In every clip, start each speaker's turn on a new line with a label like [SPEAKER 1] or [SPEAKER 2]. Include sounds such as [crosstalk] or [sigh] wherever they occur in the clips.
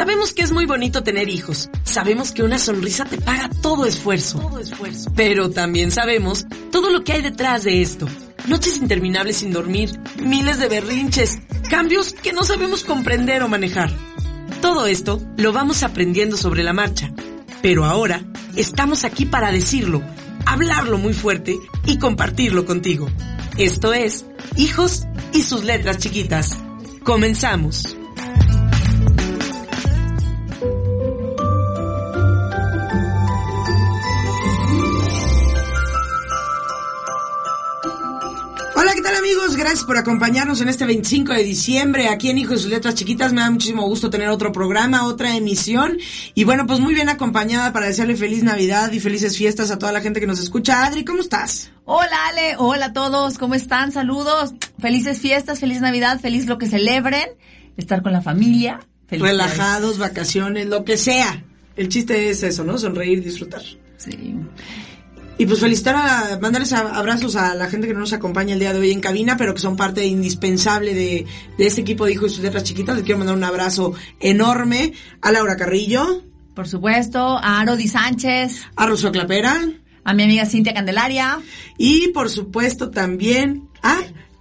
[SPEAKER 1] Sabemos que es muy bonito tener hijos. Sabemos que una sonrisa te paga todo esfuerzo. Todo esfuerzo. Pero también sabemos todo lo que hay detrás de esto. Noches interminables sin dormir, miles de berrinches, cambios que no sabemos comprender o manejar. Todo esto lo vamos aprendiendo sobre la marcha. Pero ahora estamos aquí para decirlo, hablarlo muy fuerte y compartirlo contigo. Esto es Hijos y sus letras chiquitas. Comenzamos. Hola, ¿qué tal amigos? Gracias por acompañarnos en este 25 de diciembre aquí en Hijos y sus letras chiquitas. Me da muchísimo gusto tener otro programa, otra emisión. Y bueno, pues muy bien acompañada para desearle feliz Navidad y felices fiestas a toda la gente que nos escucha. Adri, ¿cómo estás?
[SPEAKER 2] Hola Ale, hola a todos, ¿cómo están? Saludos, felices fiestas, feliz Navidad, feliz lo que celebren, estar con la familia.
[SPEAKER 1] Relajados, vacaciones, lo que sea. El chiste es eso, ¿no? Sonreír, disfrutar.
[SPEAKER 2] Sí.
[SPEAKER 1] Y pues felicitar a, mandarles abrazos a la gente que no nos acompaña el día de hoy en cabina, pero que son parte indispensable de, de este equipo de Hijos y sus letras chiquitas. Les quiero mandar un abrazo enorme a Laura Carrillo.
[SPEAKER 2] Por supuesto, a Arodi Sánchez.
[SPEAKER 1] A Rosso Clapera.
[SPEAKER 2] A mi amiga Cintia Candelaria.
[SPEAKER 1] Y por supuesto también a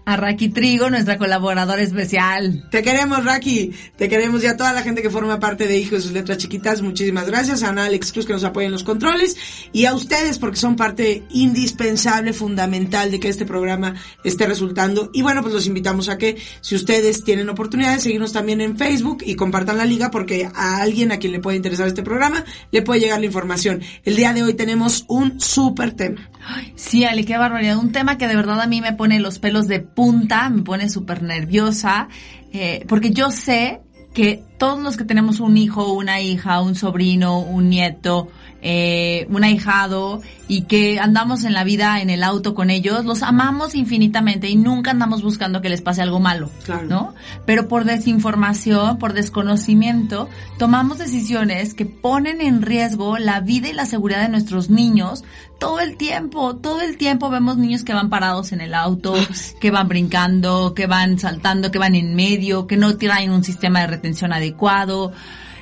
[SPEAKER 2] a Raki Trigo, nuestra colaboradora especial.
[SPEAKER 1] Te queremos, Raki. Te queremos y a toda la gente que forma parte de Hijos de sus Letras Chiquitas. Muchísimas gracias. A Ana Alex Cruz que nos apoya en los controles. Y a ustedes porque son parte indispensable, fundamental de que este programa esté resultando. Y bueno, pues los invitamos a que si ustedes tienen oportunidad de seguirnos también en Facebook y compartan la liga porque a alguien a quien le puede interesar este programa le puede llegar la información. El día de hoy tenemos un súper tema.
[SPEAKER 2] Sí, Ale, qué barbaridad. Un tema que de verdad a mí me pone los pelos de punta, me pone súper nerviosa, eh, porque yo sé que todos los que tenemos un hijo, una hija, un sobrino, un nieto, eh, un ahijado y que andamos en la vida en el auto con ellos, los amamos infinitamente y nunca andamos buscando que les pase algo malo, ¿no? Pero por desinformación, por desconocimiento, tomamos decisiones que ponen en riesgo la vida y la seguridad de nuestros niños todo el tiempo, todo el tiempo vemos niños que van parados en el auto, que van brincando, que van saltando, que van en medio, que no traen un sistema de retención adecuado.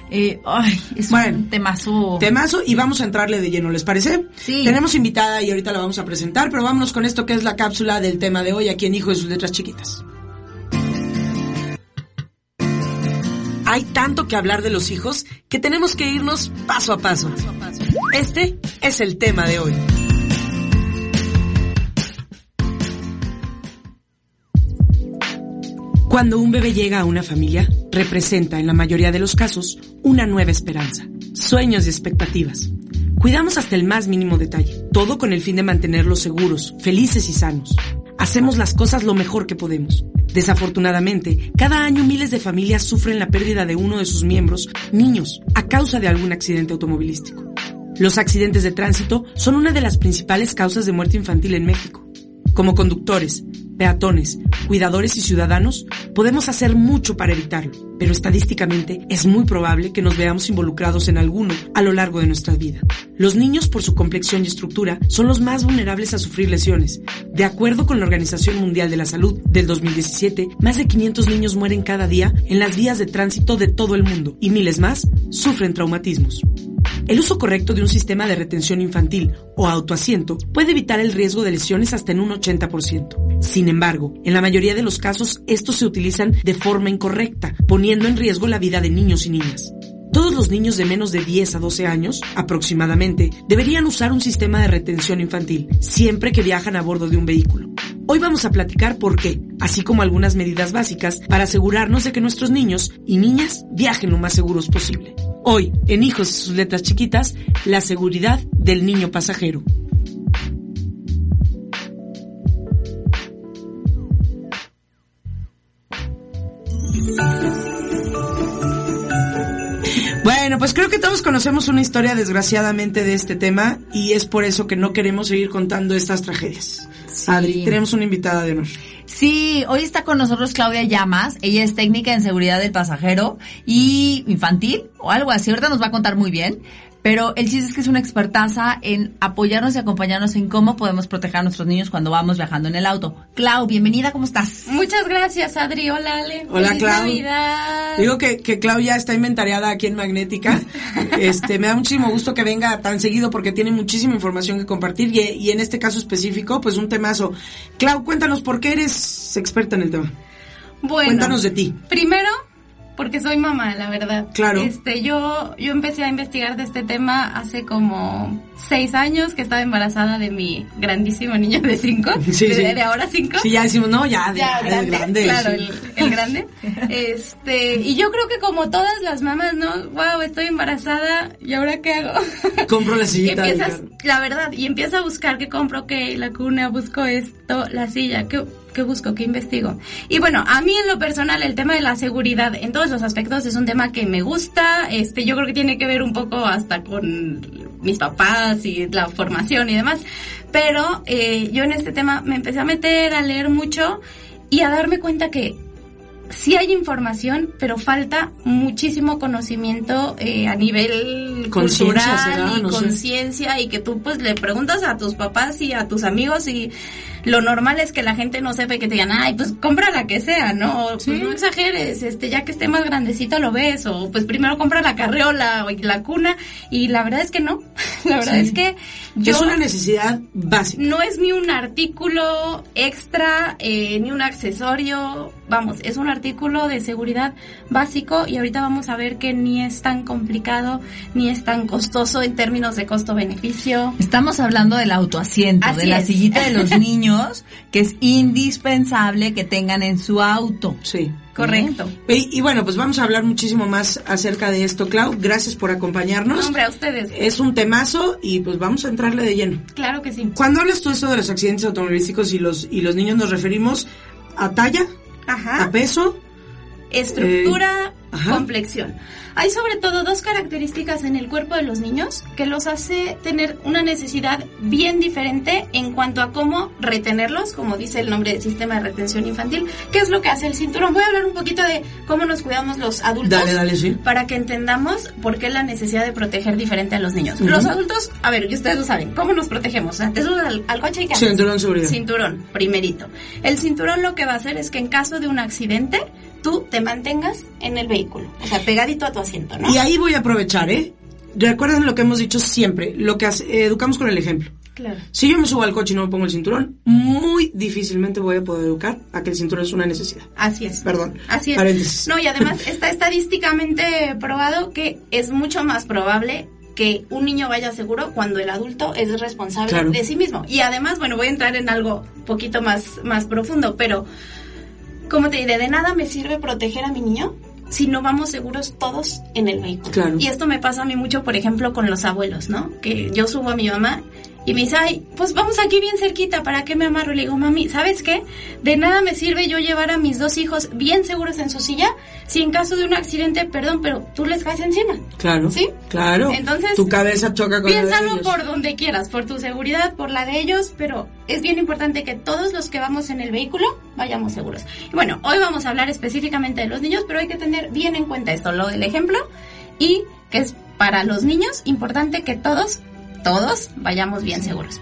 [SPEAKER 2] Eh, ay, es un temazo.
[SPEAKER 1] Temazo y vamos a entrarle de lleno, ¿les parece?
[SPEAKER 2] Sí.
[SPEAKER 1] Tenemos invitada y ahorita la vamos a presentar, pero vámonos con esto que es la cápsula del tema de hoy aquí en Hijo de sus letras chiquitas. Hay tanto que hablar de los hijos que tenemos que irnos paso a paso. Este es el tema de hoy. Cuando un bebé llega a una familia, representa en la mayoría de los casos una nueva esperanza, sueños y expectativas. Cuidamos hasta el más mínimo detalle, todo con el fin de mantenerlos seguros, felices y sanos. Hacemos las cosas lo mejor que podemos. Desafortunadamente, cada año miles de familias sufren la pérdida de uno de sus miembros, niños, a causa de algún accidente automovilístico. Los accidentes de tránsito son una de las principales causas de muerte infantil en México. Como conductores, peatones, cuidadores y ciudadanos, podemos hacer mucho para evitarlo, pero estadísticamente es muy probable que nos veamos involucrados en alguno a lo largo de nuestra vida. Los niños, por su complexión y estructura, son los más vulnerables a sufrir lesiones. De acuerdo con la Organización Mundial de la Salud del 2017, más de 500 niños mueren cada día en las vías de tránsito de todo el mundo y miles más sufren traumatismos. El uso correcto de un sistema de retención infantil o autoasiento puede evitar el riesgo de lesiones hasta en un 80%. Sin embargo, en la mayoría de los casos estos se utilizan de forma incorrecta, poniendo en riesgo la vida de niños y niñas. Todos los niños de menos de 10 a 12 años, aproximadamente, deberían usar un sistema de retención infantil siempre que viajan a bordo de un vehículo. Hoy vamos a platicar por qué, así como algunas medidas básicas para asegurarnos de que nuestros niños y niñas viajen lo más seguros posible. Hoy, en Hijos y sus letras chiquitas, la seguridad del niño pasajero. Bueno, pues creo que todos conocemos una historia desgraciadamente de este tema y es por eso que no queremos seguir contando estas tragedias. Adri, tenemos una invitada de honor.
[SPEAKER 2] Sí, hoy está con nosotros Claudia Llamas. Ella es técnica en seguridad del pasajero y infantil o algo así. Ahorita nos va a contar muy bien. Pero el chiste es que es una expertaza en apoyarnos y acompañarnos en cómo podemos proteger a nuestros niños cuando vamos viajando en el auto. Clau, bienvenida, ¿cómo estás?
[SPEAKER 3] Muchas gracias, Adri. Hola, Ale.
[SPEAKER 1] Hola,
[SPEAKER 3] Feliz
[SPEAKER 1] Clau.
[SPEAKER 3] Navidad.
[SPEAKER 1] Digo que, que Clau ya está inventariada aquí en Magnética. [laughs] Este, me da muchísimo gusto que venga tan seguido porque tiene muchísima información que compartir y, y en este caso específico, pues un temazo. Clau, cuéntanos por qué eres experta en el tema.
[SPEAKER 3] Bueno,
[SPEAKER 1] Cuéntanos de ti.
[SPEAKER 3] Primero, porque soy mamá, la verdad.
[SPEAKER 1] Claro.
[SPEAKER 3] Este, yo, yo empecé a investigar de este tema hace como seis años que estaba embarazada de mi grandísimo niño de cinco. [laughs]
[SPEAKER 1] Sí,
[SPEAKER 3] de,
[SPEAKER 1] sí.
[SPEAKER 3] de ahora cinco.
[SPEAKER 1] Sí, ya decimos, no, ya, de,
[SPEAKER 3] ya
[SPEAKER 1] de
[SPEAKER 3] grande,
[SPEAKER 1] grande.
[SPEAKER 3] claro,
[SPEAKER 1] sí.
[SPEAKER 3] el, el grande. [laughs] Este, y yo creo que como todas las mamás, ¿no? Wow, estoy embarazada, ¿y ahora qué hago? [laughs]
[SPEAKER 1] Compro la sillita.
[SPEAKER 3] empiezas, la verdad, y empieza a buscar qué compro, qué la cuna, busco esto, la silla, qué, qué busco, qué investigo. Y bueno, a mí en lo personal el tema de la seguridad en todos los aspectos es un tema que me gusta, este, yo creo que tiene que ver un poco hasta con mis papás y la formación y demás, pero eh, yo en este tema me empecé a meter, a leer mucho y a darme cuenta que sí hay información, pero falta muchísimo conocimiento eh, a nivel cultural
[SPEAKER 1] será,
[SPEAKER 3] y
[SPEAKER 1] no
[SPEAKER 3] conciencia y que tú pues le preguntas a tus papás y a tus amigos y lo normal es que la gente no sepa y que te digan, ay, pues compra la que sea, ¿no?
[SPEAKER 1] Sí.
[SPEAKER 3] Pues no exageres, este, ya que esté más grandecito lo ves, o pues primero compra la carriola o la cuna, y la verdad es que no, [laughs] la verdad
[SPEAKER 1] Sí.
[SPEAKER 3] es que yo
[SPEAKER 1] Es una necesidad básica.
[SPEAKER 3] no es ni un artículo extra, eh, ni un accesorio, vamos, es un artículo de seguridad básico y ahorita vamos a ver que ni es tan complicado, ni es tan costoso en términos de costo-beneficio.
[SPEAKER 2] Estamos hablando del autoasiento,
[SPEAKER 3] Así
[SPEAKER 2] de la sillita de los [laughs] niños, que es indispensable que tengan en su auto.
[SPEAKER 1] Sí.
[SPEAKER 3] Correcto.
[SPEAKER 1] Y, y bueno, pues vamos a hablar muchísimo más acerca de esto, Clau. Gracias por acompañarnos.
[SPEAKER 3] Hombre, a ustedes.
[SPEAKER 1] Es un temazo y pues vamos a entrarle de lleno.
[SPEAKER 3] Claro que sí.
[SPEAKER 1] Cuando hablas tú esto de los accidentes automovilísticos y los y los niños nos referimos a talla, a
[SPEAKER 3] Ajá.
[SPEAKER 1] peso,
[SPEAKER 3] Estructura,
[SPEAKER 1] Eh, ajá.
[SPEAKER 3] Hay sobre todo dos características en el cuerpo de los niños que los hace tener una necesidad bien diferente en cuanto a cómo retenerlos, como dice el nombre del sistema de retención infantil, que es lo que hace el cinturón. Voy a hablar un poquito de cómo nos cuidamos los adultos.
[SPEAKER 1] dale, dale, sí.
[SPEAKER 3] Para que entendamos por qué la necesidad de proteger diferente a los niños. Los adultos, a ver, y ustedes lo saben, ¿cómo nos protegemos? O sea, te subes al, al coche y ¿qué haces?
[SPEAKER 1] Cinturón seguridad.
[SPEAKER 3] Cinturón, primerito. El cinturón lo que va a hacer es que en caso de un accidente, tú te mantengas en el vehículo. O sea, pegadito a tu asiento, ¿no?
[SPEAKER 1] Y ahí voy a aprovechar, ¿eh? Recuerden lo que hemos dicho siempre, lo que hace- educamos con el ejemplo.
[SPEAKER 3] Claro.
[SPEAKER 1] Si yo me subo al coche y no me pongo el cinturón, muy difícilmente voy a poder educar a que el cinturón es una necesidad.
[SPEAKER 3] Así es.
[SPEAKER 1] Perdón.
[SPEAKER 3] Así es.
[SPEAKER 1] Paréntesis.
[SPEAKER 3] No, y además [laughs] está estadísticamente probado que es mucho más probable que un niño vaya seguro cuando el adulto es responsable
[SPEAKER 1] Claro.
[SPEAKER 3] de sí mismo. Y además, bueno, voy a entrar en algo poquito más, más profundo, pero como te diré, de nada me sirve proteger a mi niño si no vamos seguros todos en el vehículo.
[SPEAKER 1] Claro.
[SPEAKER 3] Y esto me pasa a mí mucho, por ejemplo, con los abuelos, ¿no? Que yo subo a mi mamá y me dice, ay, pues vamos aquí bien cerquita, ¿para qué me amarro? Y le digo, mami, ¿sabes qué? De nada me sirve yo llevar a mis dos hijos bien seguros en su silla si en caso de un accidente, perdón, pero tú les caes encima.
[SPEAKER 1] Claro.
[SPEAKER 3] ¿Sí?
[SPEAKER 1] Claro.
[SPEAKER 3] Entonces,
[SPEAKER 1] tu cabeza choca con la de
[SPEAKER 3] Piénsalo
[SPEAKER 1] ellos.
[SPEAKER 3] por donde quieras, por tu seguridad, por la de ellos, pero es bien importante que todos los que vamos en el vehículo vayamos seguros. Y bueno, hoy vamos a hablar específicamente de los niños, pero hay que tener bien en cuenta esto, lo del ejemplo, y que es para los niños importante que todos, todos vayamos bien seguros.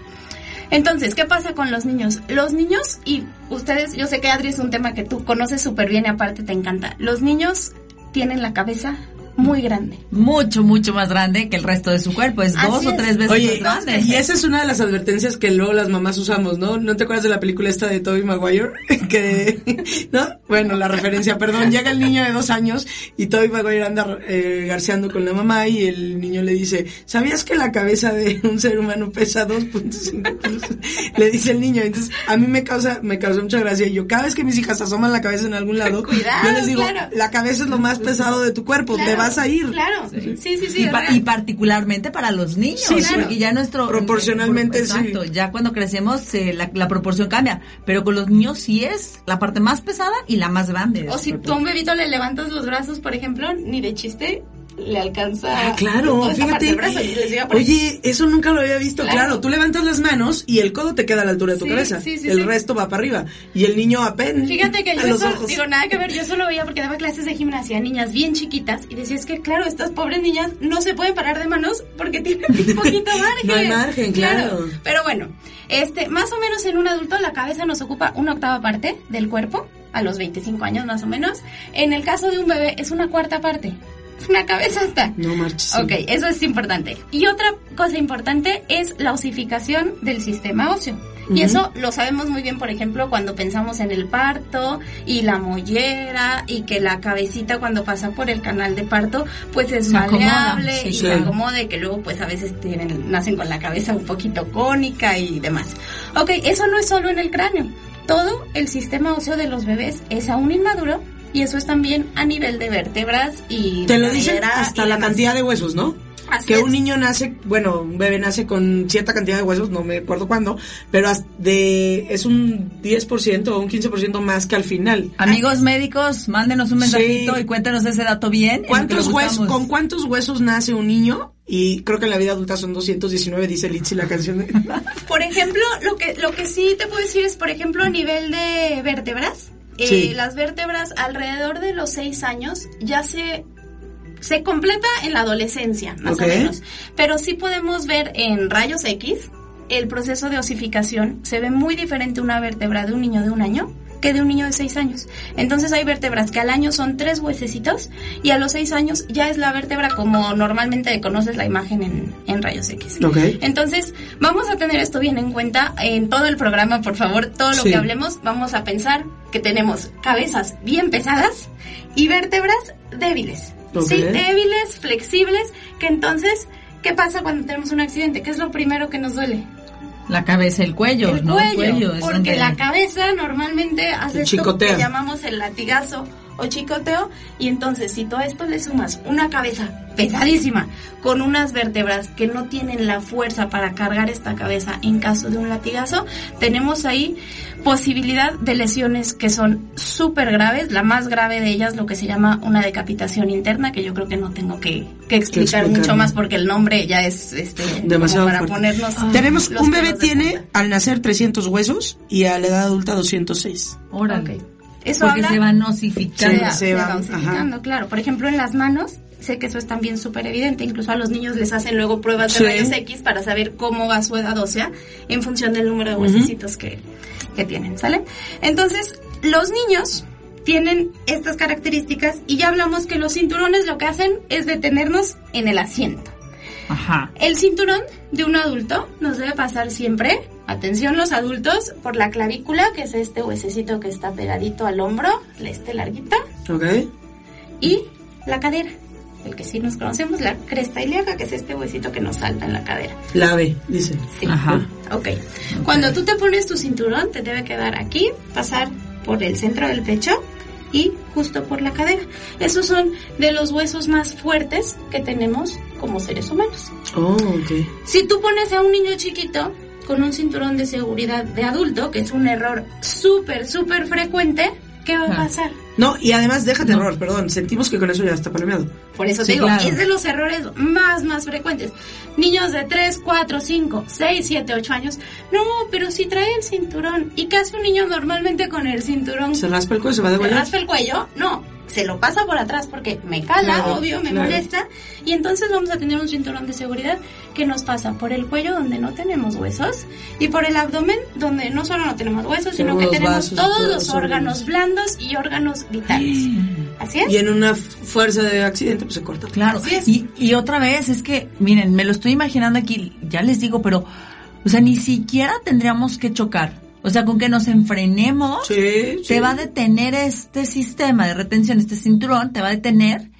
[SPEAKER 3] Entonces, ¿qué pasa con los niños? Los niños, y ustedes, yo sé que Adri es un tema que tú conoces súper bien y aparte te encanta. Los niños tienen la cabeza muy grande.
[SPEAKER 2] Mucho, mucho más grande que el resto de su cuerpo. Es
[SPEAKER 3] Así
[SPEAKER 2] dos o
[SPEAKER 3] es.
[SPEAKER 2] tres veces
[SPEAKER 1] Oye,
[SPEAKER 2] más grande.
[SPEAKER 1] y esa es una de las advertencias que luego las mamás usamos, ¿no? ¿No te acuerdas de la película esta de Tobey Maguire? [laughs] que, ¿no? Bueno, la referencia, perdón, llega el niño de dos años y Tobey Maguire anda eh, garceando con la mamá y el niño le dice, ¿sabías que la cabeza de un ser humano pesa 2.5 kilos? [laughs] Le dice el niño, entonces a mí me causa, me causa mucha gracia y yo cada vez que mis hijas asoman la cabeza en algún lado,
[SPEAKER 3] Cuidado,
[SPEAKER 1] yo les digo,
[SPEAKER 3] claro.
[SPEAKER 1] la cabeza es lo más pesado de tu cuerpo, te
[SPEAKER 3] Claro,
[SPEAKER 1] vas a ir.
[SPEAKER 3] Claro, sí, sí, sí.
[SPEAKER 2] y, pa- particularmente para los niños,
[SPEAKER 1] Sí, sí.
[SPEAKER 2] porque ya nuestro...
[SPEAKER 1] Proporcionalmente, sí.
[SPEAKER 2] Exacto, ya cuando crecemos eh, la, la proporción cambia, pero con los niños sí es la parte más pesada y la más grande. de
[SPEAKER 3] O si tú a un bebito le levantas los brazos, por ejemplo, ni de chiste, le alcanza.
[SPEAKER 1] Ah, claro, fíjate.
[SPEAKER 3] del brazo y les llega por ahí.
[SPEAKER 1] Oye, eso nunca lo había visto.
[SPEAKER 3] Claro.
[SPEAKER 1] Claro. tú levantas las manos y el codo te queda a la altura de tu
[SPEAKER 3] Sí,
[SPEAKER 1] cabeza.
[SPEAKER 3] sí, sí,
[SPEAKER 1] el resto va para arriba. Y el niño apenas.
[SPEAKER 3] Fíjate que yo eso, digo, nada que ver, yo solo veía porque daba clases de gimnasia a niñas bien chiquitas y decía, es que claro, estas pobres niñas no se pueden parar de manos porque tienen un [laughs] poquito margen.
[SPEAKER 1] No hay margen, claro.
[SPEAKER 3] Pero bueno, este, más o menos en un adulto la cabeza nos ocupa una octava parte del cuerpo, a los 25 años más o menos. En el caso de un bebé es una cuarta parte. [laughs] Una cabeza hasta.
[SPEAKER 1] No marches.
[SPEAKER 3] Ok, eso es importante. Y otra cosa importante es la osificación del sistema óseo. Y eso lo sabemos muy bien, por ejemplo, cuando pensamos en el parto y la mollera y que la cabecita cuando pasa por el canal de parto, pues es
[SPEAKER 2] Se acomoda,
[SPEAKER 3] maleable
[SPEAKER 2] sí,
[SPEAKER 3] y se acomoda y que luego pues a veces tienen, nacen con la cabeza un poquito cónica y demás. Ok, eso no es solo en el cráneo. Todo el sistema óseo de los bebés es aún inmaduro y eso es también a nivel de vértebras y
[SPEAKER 1] Te lo dicen hasta la
[SPEAKER 3] demás.
[SPEAKER 1] cantidad de huesos, ¿no?
[SPEAKER 3] Así
[SPEAKER 1] que
[SPEAKER 3] es.
[SPEAKER 1] un niño nace, bueno, un bebé nace con cierta cantidad de huesos, no me acuerdo cuándo, pero hasta de es un 10% o un 15% más que al final.
[SPEAKER 2] Amigos médicos, mándenos un mensajito
[SPEAKER 1] Sí.
[SPEAKER 2] y cuéntenos ese dato bien.
[SPEAKER 1] ¿Cuántos huesos. ¿Con cuántos huesos nace un niño? Y creo que en la vida adulta son 219, dice Litzy la canción. de-
[SPEAKER 3] Por ejemplo, lo que, lo que sí te puedo decir es, por ejemplo, a nivel de vértebras, eh,
[SPEAKER 1] Sí.
[SPEAKER 3] las vértebras alrededor de los seis años ya se, se completa en la adolescencia, más o menos. Pero sí podemos ver en rayos X el proceso de osificación. Se ve muy diferente una vértebra de un niño de un año que de un niño de seis años. Entonces hay vértebras que al año son tres huesecitos y a los seis años ya es la vértebra como normalmente conoces la imagen en, en rayos X.
[SPEAKER 1] Ok.
[SPEAKER 3] Entonces, vamos a tener esto bien en cuenta en todo el programa, por favor, todo lo
[SPEAKER 1] Sí.
[SPEAKER 3] que hablemos, vamos a pensar que tenemos cabezas bien pesadas y vértebras débiles. Sí, débiles, flexibles, que entonces, ¿qué pasa cuando tenemos un accidente? ¿Qué es lo primero que nos duele?
[SPEAKER 2] La cabeza, el cuello,
[SPEAKER 3] el
[SPEAKER 2] ¿no?
[SPEAKER 3] cuello,
[SPEAKER 2] es
[SPEAKER 3] porque
[SPEAKER 2] donde-
[SPEAKER 3] la cabeza normalmente hace
[SPEAKER 1] El
[SPEAKER 3] esto que llamamos el latigazo o chicoteo y entonces si todo esto le sumas una cabeza pesadísima con unas vértebras que no tienen la fuerza para cargar esta cabeza en caso de un latigazo, tenemos ahí posibilidad de lesiones que son súper graves, la más grave de ellas lo que se llama una decapitación interna, que yo creo que no tengo que, que explicar mucho más porque el nombre ya es este como
[SPEAKER 1] Demasiado
[SPEAKER 3] para
[SPEAKER 1] fuerte.
[SPEAKER 3] ponernos
[SPEAKER 1] Tenemos,
[SPEAKER 3] los
[SPEAKER 1] un bebé tiene
[SPEAKER 3] punta.
[SPEAKER 1] al nacer 300 huesos y a la edad adulta 206.
[SPEAKER 2] Órale.
[SPEAKER 3] Ok. Eso
[SPEAKER 2] Porque
[SPEAKER 3] habla-
[SPEAKER 2] se van
[SPEAKER 3] se,
[SPEAKER 2] osificando.
[SPEAKER 3] va-
[SPEAKER 1] se
[SPEAKER 3] se
[SPEAKER 1] van,
[SPEAKER 3] va osificando, claro. Por ejemplo, en las manos, sé que eso es también súper evidente. Incluso a los niños les hacen luego pruebas de
[SPEAKER 1] Sí.
[SPEAKER 3] rayos X para saber cómo va su edad ósea en función del número de huesecitos que, que tienen, ¿sale? Entonces, los niños tienen estas características y ya hablamos que los cinturones lo que hacen es detenernos en el asiento.
[SPEAKER 2] Ajá.
[SPEAKER 3] El cinturón de un adulto nos debe pasar siempre, atención los adultos, por la clavícula, que es este huesecito que está pegadito al hombro, este larguito,
[SPEAKER 1] ¿Ok?
[SPEAKER 3] y la cadera, el que sí nos conocemos, la cresta ilíaca, que es este huesito que nos salta en la cadera.
[SPEAKER 1] La B, dice.
[SPEAKER 3] Sí.
[SPEAKER 2] Ajá.
[SPEAKER 3] Ok. Cuando tú te pones tu cinturón, te debe quedar aquí, pasar por el centro del pecho y justo por la cadera. Esos son de los huesos más fuertes que tenemos como seres humanos.
[SPEAKER 1] Oh, ok.
[SPEAKER 3] Si tú pones a un niño chiquito con un cinturón de seguridad de adulto, que es un error súper, súper frecuente, ¿qué va a pasar?
[SPEAKER 1] No, y además, déjate
[SPEAKER 2] No.
[SPEAKER 1] error, perdón, sentimos que con eso ya está palomeado.
[SPEAKER 3] Por eso
[SPEAKER 2] Sí,
[SPEAKER 3] te digo,
[SPEAKER 2] claro.
[SPEAKER 3] es de los errores más, más frecuentes. Niños de 3, 4, 5, 6, 7, 8 años. No, pero si trae el cinturón. ¿Y qué hace un niño normalmente con el cinturón?
[SPEAKER 1] Se raspa el cuello, se va de
[SPEAKER 3] ¿Se
[SPEAKER 1] volar.
[SPEAKER 3] raspa el cuello? No, se lo pasa por atrás porque me cala,
[SPEAKER 1] Claro,
[SPEAKER 3] obvio, me
[SPEAKER 1] claro.
[SPEAKER 3] molesta. Y entonces vamos a tener un cinturón de seguridad que nos pasa por el cuello donde no tenemos huesos y por el abdomen donde no solo no tenemos huesos, sino que
[SPEAKER 1] Tenemos vasos
[SPEAKER 3] todos
[SPEAKER 1] todos
[SPEAKER 3] los órganos blandos y órganos vitales. [gasps] ¿Así es?
[SPEAKER 1] Y en una fuerza de accidente, pues se corta.
[SPEAKER 2] Claro.
[SPEAKER 3] Así es.
[SPEAKER 2] Y, y otra vez, es que, miren, me lo estoy imaginando aquí, ya les digo, pero, o sea, ni siquiera tendríamos que chocar. O sea, con que nos enfrenemos,
[SPEAKER 1] Sí, sí.
[SPEAKER 2] te va a detener este sistema de retención, este cinturón, te va a detener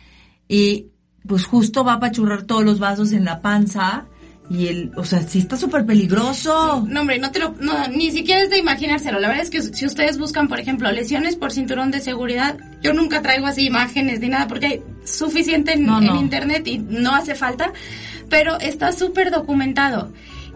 [SPEAKER 2] y pues justo va a apachurrar todos los vasos en la panza y el, o sea, sí está súper peligroso.
[SPEAKER 3] No, hombre, no te lo, no, ni siquiera es de imaginárselo. La verdad es que si ustedes buscan, por ejemplo, lesiones por cinturón de seguridad, yo nunca traigo así imágenes ni nada porque hay suficiente en,
[SPEAKER 2] No,
[SPEAKER 3] en internet y no hace falta, pero está súper documentado.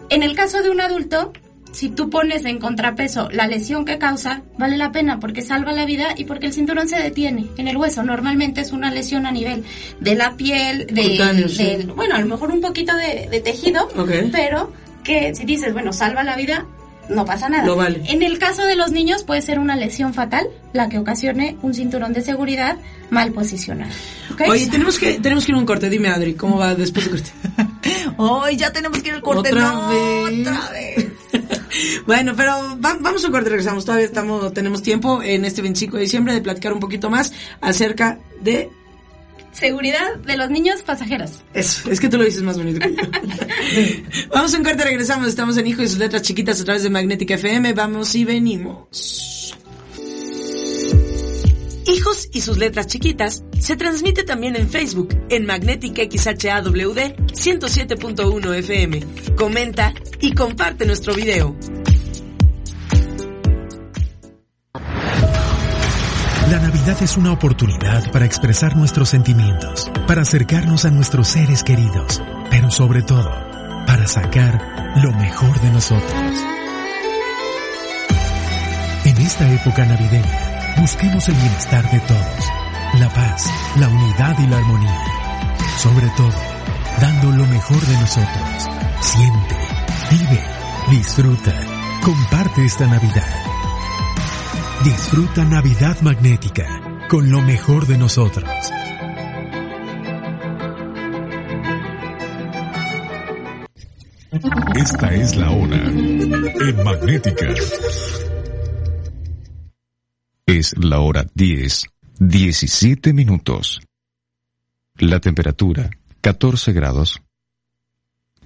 [SPEAKER 3] En el caso de un adulto, si tú pones en contrapeso la lesión que causa, vale la pena porque salva la vida y porque el cinturón se detiene en el hueso. Normalmente es una lesión a nivel de la piel, de, bueno, a lo mejor un poquito de, tejido, pero que si dices, bueno, salva la vida, no pasa nada.
[SPEAKER 1] vale.
[SPEAKER 3] En el caso de los niños puede ser una lesión fatal, la que ocasione un cinturón de seguridad mal posicionado.
[SPEAKER 1] Oye, tenemos que, tenemos que ir a un corte. Dime, Adri, ¿cómo va después del corte? [laughs]
[SPEAKER 2] Hoy ya tenemos que ir al corte.
[SPEAKER 1] ¿Otra vez? Otra vez. [laughs] bueno, pero vamos a un corte, regresamos. Todavía estamos, tenemos tiempo en este 25 de diciembre de platicar un poquito más acerca de
[SPEAKER 3] Seguridad de los niños pasajeros.
[SPEAKER 1] Eso, es que tú lo dices más bonito que yo. [laughs] Vamos a un corte, regresamos. Estamos en Hijo y sus letras chiquitas a través de Magnética FM. Vamos y venimos. Hijos y sus letras chiquitas se transmite también en Facebook en Magnética XHAWD 107.1 FM. Comenta y comparte nuestro video.
[SPEAKER 4] La Navidad es una oportunidad para expresar nuestros sentimientos, para acercarnos a nuestros seres queridos, pero sobre todo, para sacar lo mejor de nosotros. En esta época navideña, busquemos el bienestar de todos, la paz, la unidad y la armonía. Sobre todo, dando lo mejor de nosotros. Siente, vive, disfruta, comparte esta Navidad. Disfruta Navidad Magnética con lo mejor de nosotros. Esta es la hora en Magnética. Es la hora 10, 17 minutos. La temperatura, 14 grados.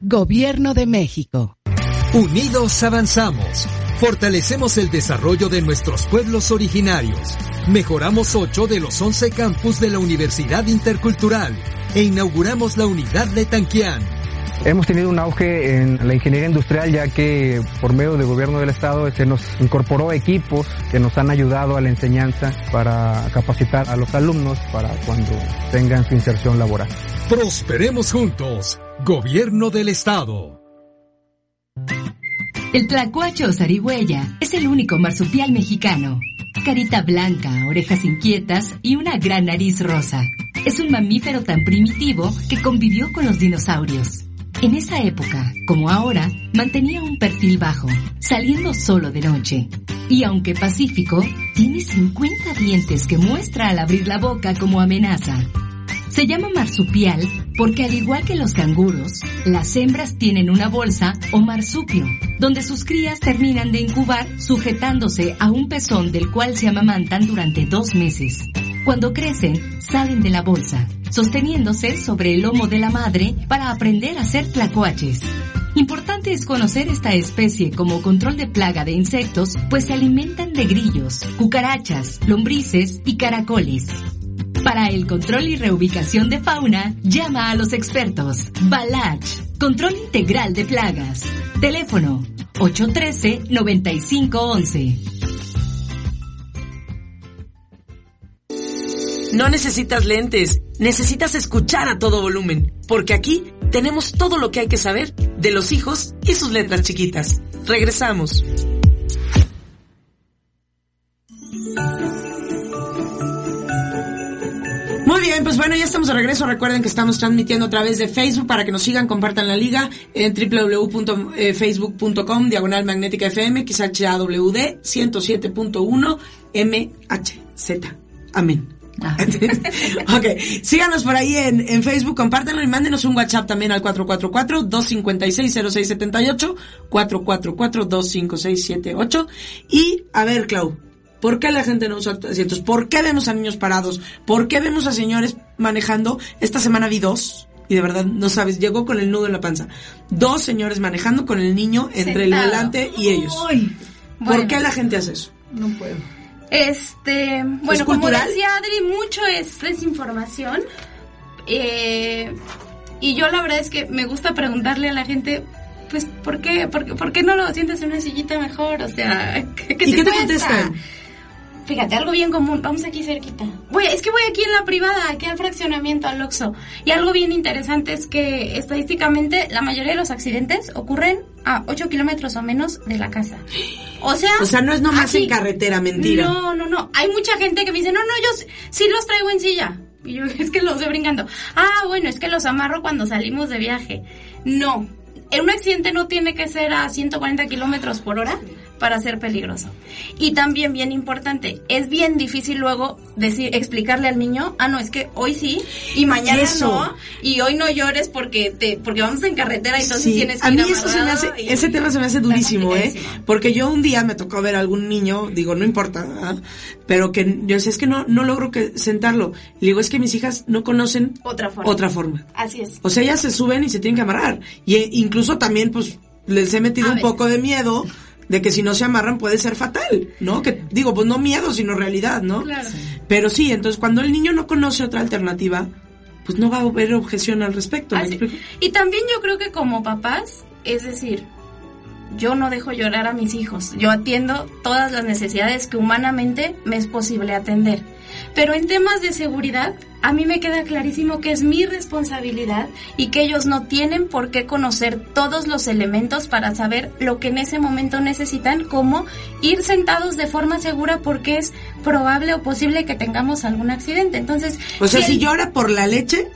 [SPEAKER 5] Gobierno de México.
[SPEAKER 6] Unidos avanzamos. Fortalecemos el desarrollo de nuestros pueblos originarios. Mejoramos 8 de los 11 campus de la Universidad Intercultural e inauguramos la unidad de Tanquián.
[SPEAKER 7] Hemos tenido un auge en la ingeniería industrial ya que por medio del gobierno del estado se nos incorporó equipos que nos han ayudado a la enseñanza para capacitar a los alumnos para cuando tengan su inserción laboral.
[SPEAKER 6] Prosperemos juntos. Gobierno del estado.
[SPEAKER 8] El tlacuache o zarigüeya es el único marsupial mexicano. Carita blanca, orejas inquietas y una gran nariz rosa. Es un mamífero tan primitivo que convivió con los dinosaurios. En esa época, como ahora, mantenía un perfil bajo, saliendo solo de noche. Y aunque pacífico, tiene 50 dientes que muestra al abrir la boca como amenaza. Se llama marsupial porque al igual que los canguros, las hembras tienen una bolsa o marsupio, donde sus crías terminan de incubar sujetándose a un pezón del cual se amamantan durante dos meses. Cuando crecen, salen de la bolsa, sosteniéndose sobre el lomo de la madre para aprender a ser tlacuaches. Importante es conocer esta especie como control de plaga de insectos, pues se alimentan de grillos, cucarachas, lombrices y caracoles. Para el control y reubicación de fauna, llama a los expertos. Balach, control integral de plagas. Teléfono 813-9511.
[SPEAKER 1] No necesitas lentes, necesitas escuchar a todo volumen, porque aquí tenemos todo lo que hay que saber de los hijos y sus letras chiquitas. Regresamos. Muy bien, pues bueno, ya estamos de regreso. Recuerden que estamos transmitiendo a través de Facebook para que nos sigan, compartan la liga en www.facebook.com, diagonal magnética FM, XHAWD 107.1 MHZ. Amén. Ah. [laughs] ok, síganos por ahí en, en, Facebook, compártanlo y mándenos un WhatsApp también al 444-256-0678, 444-25678. Y, a ver, Clau, ¿Por qué la gente no usa asientos? ¿Por qué vemos a niños parados? ¿Por qué vemos a señores manejando? Esta semana vi dos y de verdad no sabes, llegó con el nudo en la panza. Dos señores manejando con el niño entre el volante y ellos.
[SPEAKER 2] Uy,
[SPEAKER 1] ¿Por qué la gente hace eso?
[SPEAKER 2] no puedo.
[SPEAKER 3] Este, bueno, como decía Adri, mucho es desinformación. Eh, y yo la verdad es que me gusta preguntarle a la gente, pues, ¿por qué, por, qué- por qué no lo sientes en una sillita mejor? O sea, ¿qué, qué
[SPEAKER 1] ¿Y qué te contestan?
[SPEAKER 3] Fíjate, algo bien común. Vamos aquí cerquita. Voy, es que voy aquí en la privada, aquí al fraccionamiento, al Oxxo. Y algo bien interesante es que estadísticamente la mayoría de los accidentes ocurren a 8 kilómetros o menos de la casa. O sea...
[SPEAKER 1] O sea, no es nomás
[SPEAKER 3] así.
[SPEAKER 1] en carretera, mentira.
[SPEAKER 3] No, no, no. Hay mucha gente que me dice, no, no, yo sí los traigo en silla. Y yo, [laughs] es que los estoy brincando. Ah, bueno, es que los amarro cuando salimos de viaje. No. En un accidente no tiene que ser a 140 kilómetros por hora para ser peligroso. Y también, bien importante, es bien difícil luego decir, explicarle al niño, ah, no, es que hoy sí y mañana
[SPEAKER 1] Eso.
[SPEAKER 3] no, y hoy no llores porque te, porque vamos en carretera y entonces
[SPEAKER 1] Sí,
[SPEAKER 3] tienes que
[SPEAKER 1] a
[SPEAKER 3] ir
[SPEAKER 1] mí eso se me hace,
[SPEAKER 3] y-
[SPEAKER 1] ese tema se me hace durísimo, [laughs] ¿eh? Porque yo un día me tocó ver a algún niño, digo, no importa, ¿verdad? pero que yo decía, es que no, no logro que sentarlo. Y digo, es que mis hijas no conocen
[SPEAKER 3] Otra forma.
[SPEAKER 1] otra forma.
[SPEAKER 3] Así es.
[SPEAKER 1] O sea, ellas se suben y se tienen que amarrar. Y eh, incluso también, pues, les he metido
[SPEAKER 3] A
[SPEAKER 1] un
[SPEAKER 3] veces.
[SPEAKER 1] poco de miedo de que si no se amarran puede ser fatal, ¿no? Que digo, pues no miedo, sino realidad, ¿no?
[SPEAKER 3] Claro.
[SPEAKER 1] Pero sí, entonces cuando el niño no conoce otra alternativa, pues no va a haber objeción al respecto, ¿me
[SPEAKER 3] Así.
[SPEAKER 1] explico?
[SPEAKER 3] Y también yo creo que como papás, es decir, yo no dejo llorar a mis hijos. Yo atiendo todas las necesidades que humanamente me es posible atender. Pero en temas de seguridad, a mí me queda clarísimo que es mi responsabilidad y que ellos no tienen por qué conocer todos los elementos para saber lo que en ese momento necesitan, como ir sentados de forma segura porque es probable o posible que tengamos algún accidente. Entonces,
[SPEAKER 1] O sea,
[SPEAKER 3] el-
[SPEAKER 1] si llora por la leche,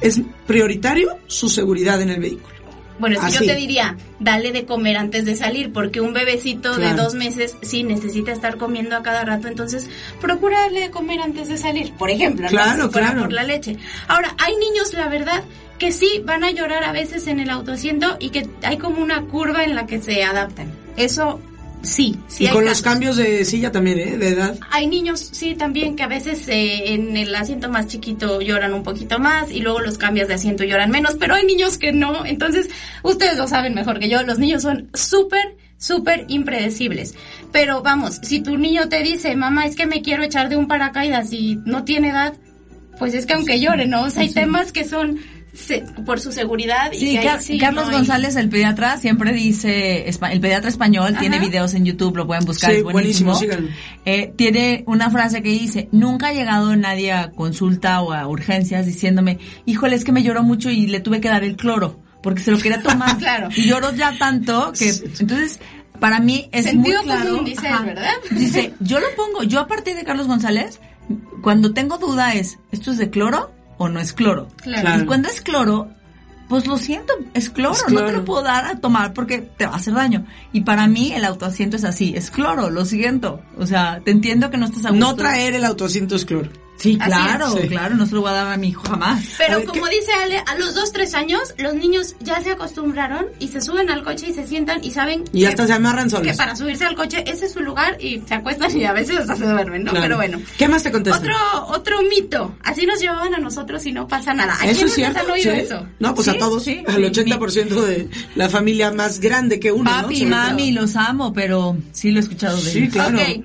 [SPEAKER 1] es prioritario su seguridad en el vehículo.
[SPEAKER 3] Bueno, si yo te diría, dale de comer antes de salir, porque un bebecito
[SPEAKER 1] Claro.
[SPEAKER 3] de dos meses sí necesita estar comiendo a cada rato, entonces procura darle de comer antes de salir, por ejemplo, ¿no?
[SPEAKER 1] Claro,
[SPEAKER 3] Si fuera
[SPEAKER 1] claro.
[SPEAKER 3] por la leche. Ahora, hay niños, la verdad, que sí van a llorar a veces en el autoasiento y que hay como una curva en la que se adaptan. Eso sí, sí
[SPEAKER 1] y
[SPEAKER 3] hay
[SPEAKER 1] con los cambios de silla también, ¿eh? De edad.
[SPEAKER 3] Hay niños, sí, también que a veces eh, en el asiento más chiquito lloran un poquito más y luego los cambias de asiento y lloran menos, pero hay niños que no. Entonces, ustedes lo saben mejor que yo, los niños son súper, súper impredecibles. Pero vamos, si tu niño te dice, mamá, es que me quiero echar de un paracaídas y no tiene edad, pues es que aunque llore, ¿no? O sea, hay temas que son se- por su seguridad. y
[SPEAKER 2] Sí,
[SPEAKER 3] que ahí
[SPEAKER 2] Car-
[SPEAKER 3] sí
[SPEAKER 2] Carlos
[SPEAKER 3] no hay-
[SPEAKER 2] González, el pediatra, siempre dice, el pediatra español, tiene videos en YouTube, lo pueden buscar,
[SPEAKER 1] Sí,
[SPEAKER 2] es buenísimo.
[SPEAKER 1] buenísimo.
[SPEAKER 2] Eh, tiene una frase que dice, nunca ha llegado nadie a consulta o a urgencias diciéndome, híjole, es que me lloró mucho y le tuve que dar el cloro, porque se lo quería tomar. [laughs]
[SPEAKER 3] Claro.
[SPEAKER 2] Y lloró ya tanto que, entonces, para mí es
[SPEAKER 3] Sentido
[SPEAKER 2] muy claro.
[SPEAKER 3] común, dice ¿verdad?
[SPEAKER 2] Dice, yo lo pongo, yo a partir de Carlos González, cuando tengo duda es, ¿esto es de cloro o no es cloro?
[SPEAKER 3] Claro.
[SPEAKER 2] Y cuando es cloro, pues lo siento, es cloro,
[SPEAKER 1] Es
[SPEAKER 2] no te lo puedo dar a tomar porque te va a hacer daño. Y para mí el autoasiento es así, es cloro, lo siento. O sea, te entiendo que no estás a gusto.
[SPEAKER 1] No traer el autoasiento es cloro.
[SPEAKER 2] Sí,
[SPEAKER 3] Así
[SPEAKER 2] claro,
[SPEAKER 1] es.
[SPEAKER 2] Claro, no se lo voy a dar a mi hijo jamás.
[SPEAKER 3] Pero
[SPEAKER 1] ver,
[SPEAKER 3] como
[SPEAKER 1] ¿qué?
[SPEAKER 3] dice Ale, a los dos, tres años, los niños ya se acostumbraron y se suben al coche y se sientan y saben
[SPEAKER 1] Y
[SPEAKER 3] que-
[SPEAKER 1] hasta se amarran solos.
[SPEAKER 3] que para subirse al coche ese es su lugar y se acuestan y a veces hasta se duermen, ¿no?
[SPEAKER 1] Claro.
[SPEAKER 3] Pero bueno.
[SPEAKER 1] ¿Qué más te contestan?
[SPEAKER 3] Otro, otro mito. Así nos llevaban a nosotros y no pasa nada. ¿A
[SPEAKER 1] ¿Eso es cierto?
[SPEAKER 3] han oído
[SPEAKER 1] ¿Sí?
[SPEAKER 3] eso?
[SPEAKER 1] No, pues
[SPEAKER 2] Sí,
[SPEAKER 1] a todos,
[SPEAKER 2] sí.
[SPEAKER 1] al
[SPEAKER 2] Mi-
[SPEAKER 1] 80% de la familia más grande que uno, ¿no?
[SPEAKER 2] Papi,
[SPEAKER 1] Sobre
[SPEAKER 2] mami, los amo, pero sí lo he escuchado de
[SPEAKER 1] Sí,
[SPEAKER 2] ellos.
[SPEAKER 1] claro.
[SPEAKER 3] Ok.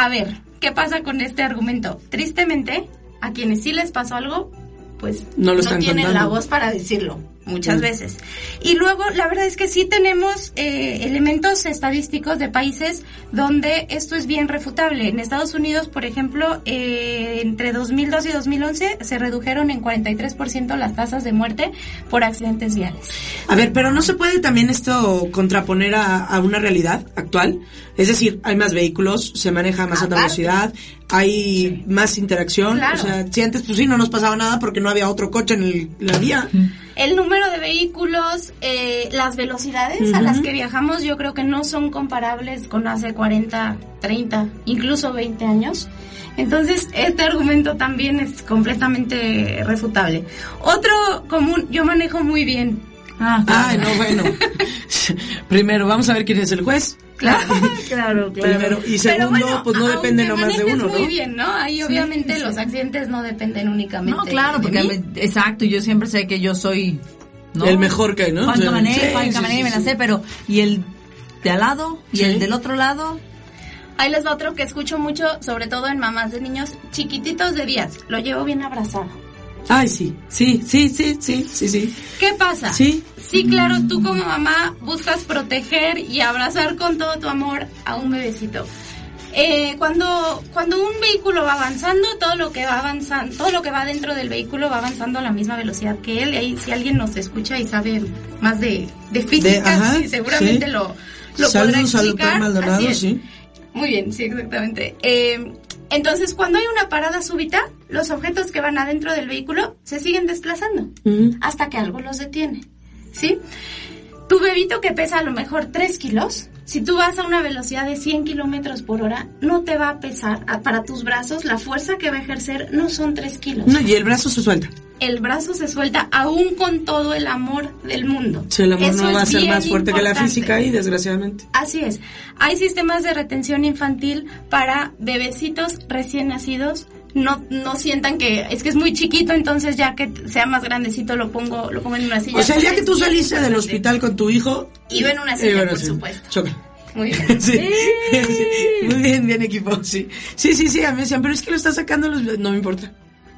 [SPEAKER 3] A ver, ¿qué pasa con este argumento? Tristemente, a quienes sí les pasó algo, pues
[SPEAKER 1] No lo están
[SPEAKER 3] tienen
[SPEAKER 1] contando.
[SPEAKER 3] la voz para decirlo muchas
[SPEAKER 1] Mm.
[SPEAKER 3] veces. Y luego, la verdad es que sí tenemos eh, elementos estadísticos de países donde esto es bien refutable. En Estados Unidos, por ejemplo, eh, entre 2002 y 2011 se redujeron en 43% las tasas de muerte por accidentes viales.
[SPEAKER 1] A ver, pero no se puede también esto contraponer a, a una realidad actual. Es decir, hay más vehículos, se maneja a más alta velocidad, hay más interacción.
[SPEAKER 3] Claro.
[SPEAKER 1] O sea, si antes pues sí no nos pasaba nada porque no había otro coche en el- la vía.
[SPEAKER 3] El número de vehículos, eh, las velocidades a las que viajamos, yo creo que no son comparables con hace 40, 30, incluso 20 años. Entonces, este argumento también es completamente refutable. Otro común, yo manejo muy bien.
[SPEAKER 2] Ah, claro.
[SPEAKER 1] Ay, no, bueno. [laughs] Primero, vamos a ver quién es el juez.
[SPEAKER 2] Claro, [laughs] [laughs] claro, claro.
[SPEAKER 1] Primero. Y segundo,
[SPEAKER 3] bueno,
[SPEAKER 1] pues no depende nomás de uno,
[SPEAKER 3] muy
[SPEAKER 1] ¿no?
[SPEAKER 3] bien, ¿no? Ahí obviamente los accidentes no dependen únicamente
[SPEAKER 2] No, claro,
[SPEAKER 3] de
[SPEAKER 2] porque
[SPEAKER 3] mí.
[SPEAKER 2] exacto, yo siempre sé que yo soy ¿no?
[SPEAKER 1] El mejor que hay, ¿no?
[SPEAKER 2] Juan
[SPEAKER 1] Sí,
[SPEAKER 2] Camané,
[SPEAKER 1] sí,
[SPEAKER 2] Juan
[SPEAKER 1] sí,
[SPEAKER 2] Camané, me la
[SPEAKER 1] sí.
[SPEAKER 2] sé, pero ¿y el de al lado? ¿Y
[SPEAKER 1] Sí.
[SPEAKER 2] el del otro lado?
[SPEAKER 3] Ahí les va otro que escucho mucho, sobre todo en mamás de niños chiquititos de días. Lo llevo bien abrazado.
[SPEAKER 1] Ay, sí, sí, sí, sí, sí, sí, sí.
[SPEAKER 3] ¿Qué pasa?
[SPEAKER 1] Sí.
[SPEAKER 3] Sí, claro, tú como mamá buscas proteger y abrazar con todo tu amor a un bebecito. Eh, cuando, cuando un vehículo va avanzando, todo lo que va avanzando, todo lo que va dentro del vehículo va avanzando a la misma velocidad que él. Y ahí, si alguien nos escucha y sabe más de, de física,
[SPEAKER 1] ajá,
[SPEAKER 3] sí, seguramente
[SPEAKER 1] sí.
[SPEAKER 3] lo, lo podrá
[SPEAKER 1] Saludos al doctor
[SPEAKER 3] explicar.
[SPEAKER 1] Maldonado, sí.
[SPEAKER 3] Muy bien, sí, exactamente. Eh, entonces, cuando hay una parada súbita, los objetos que van adentro del vehículo se siguen desplazando hasta que algo los detiene. ¿Sí? Tu bebito que pesa a lo mejor 3 kilos, si tú vas a una velocidad de 100 kilómetros por hora, no te va a pesar. Para tus brazos, la fuerza que va a ejercer no son 3 kilos.
[SPEAKER 1] No, y el brazo se suelta.
[SPEAKER 3] El brazo se suelta aún con todo el amor del mundo.
[SPEAKER 1] Si el amor
[SPEAKER 3] Eso
[SPEAKER 1] no va a ser más fuerte que la física ahí, desgraciadamente.
[SPEAKER 3] Así es. Hay sistemas de retención infantil para bebecitos recién nacidos. No, no sientan que es que es muy chiquito, entonces ya que sea más grandecito lo pongo, lo pongo en una silla.
[SPEAKER 1] O sea, el día que tú saliste del hospital con tu hijo...
[SPEAKER 3] Iba en una silla,
[SPEAKER 1] iba en una
[SPEAKER 3] por
[SPEAKER 1] silla.
[SPEAKER 3] supuesto.
[SPEAKER 1] Choca.
[SPEAKER 3] Muy [laughs] bien.
[SPEAKER 1] Sí. Sí. Muy bien, bien equipo, sí. Sí, sí, sí, a mí me decían, pero es que lo está sacando los... No me importa.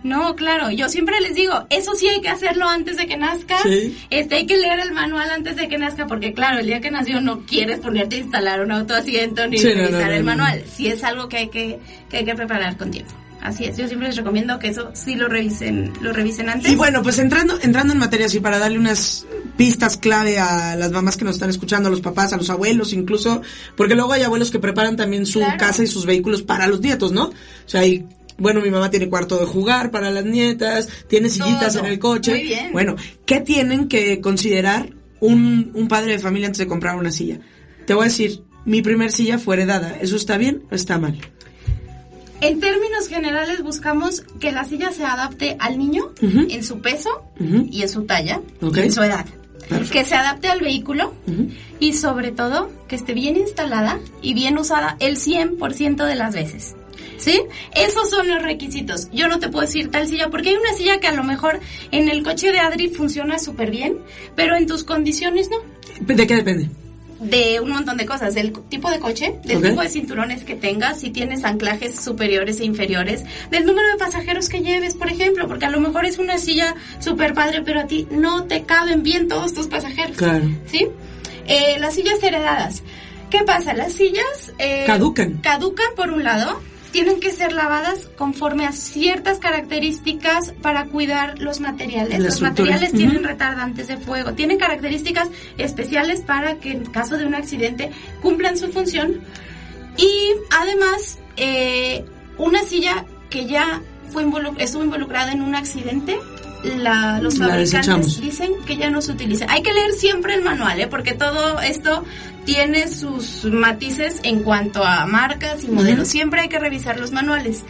[SPEAKER 3] No, claro, yo siempre les digo, eso sí hay que hacerlo antes de que nazca.
[SPEAKER 1] Sí.
[SPEAKER 3] Este, hay que leer el manual antes de que nazca, porque claro, el día que nació no quieres ponerte a instalar un autoasiento ni
[SPEAKER 1] Sí,
[SPEAKER 3] revisar
[SPEAKER 1] no, no,
[SPEAKER 3] el manual. Si es algo que hay que, que hay que preparar con tiempo. Así es, yo siempre les recomiendo que eso sí lo revisen, lo revisen antes.
[SPEAKER 1] Y bueno, pues entrando, entrando en materia así para darle unas pistas clave a las mamás que nos están escuchando, a los papás, a los abuelos incluso, porque luego hay abuelos que preparan también su
[SPEAKER 3] Claro.
[SPEAKER 1] casa y sus vehículos para los nietos, ¿no? O sea, hay, bueno, mi mamá tiene cuarto de jugar para las nietas, tiene sillitas
[SPEAKER 3] Todo.
[SPEAKER 1] en el coche.
[SPEAKER 3] Muy bien.
[SPEAKER 1] Bueno, ¿qué tienen que considerar un, un padre de familia antes de comprar una silla? Te voy a decir, mi primer silla fue heredada, ¿eso está bien o está mal?
[SPEAKER 3] En términos generales buscamos que la silla se adapte al niño en su peso y en su talla y en su edad.
[SPEAKER 1] Perfecto.
[SPEAKER 3] Que se adapte al vehículo y sobre todo que esté bien instalada y bien usada el 100% de las veces. ¿Sí? Esos son los requisitos. Yo no te puedo decir tal silla porque hay una silla que a lo mejor en el coche de Adri funciona súper bien, pero en tus condiciones no.
[SPEAKER 1] ¿De qué depende?
[SPEAKER 3] De un montón de cosas, del tipo de coche, del tipo de cinturones que tengas, si tienes anclajes superiores e inferiores, del número de pasajeros que lleves, por ejemplo, porque a lo mejor es una silla súper padre, pero a ti no te caben bien todos tus pasajeros.
[SPEAKER 1] Claro.
[SPEAKER 3] ¿Sí? Eh, las sillas heredadas. ¿Qué pasa? Las sillas... eh,
[SPEAKER 1] Caducan.
[SPEAKER 3] Caducan por un lado. Tienen que ser lavadas conforme a ciertas características para cuidar los materiales.
[SPEAKER 1] La
[SPEAKER 3] los
[SPEAKER 1] estructura.
[SPEAKER 3] materiales tienen retardantes de fuego. Tienen características especiales para que en caso de un accidente cumplan su función. Y además, eh, una silla que ya fue involu- estuvo involucrada en un accidente, la, los fabricantes dicen que ya no se utiliza. Hay que leer siempre el manual, ¿eh? porque todo esto tiene sus matices en cuanto a marcas y modelos. Siempre hay que revisar los manuales.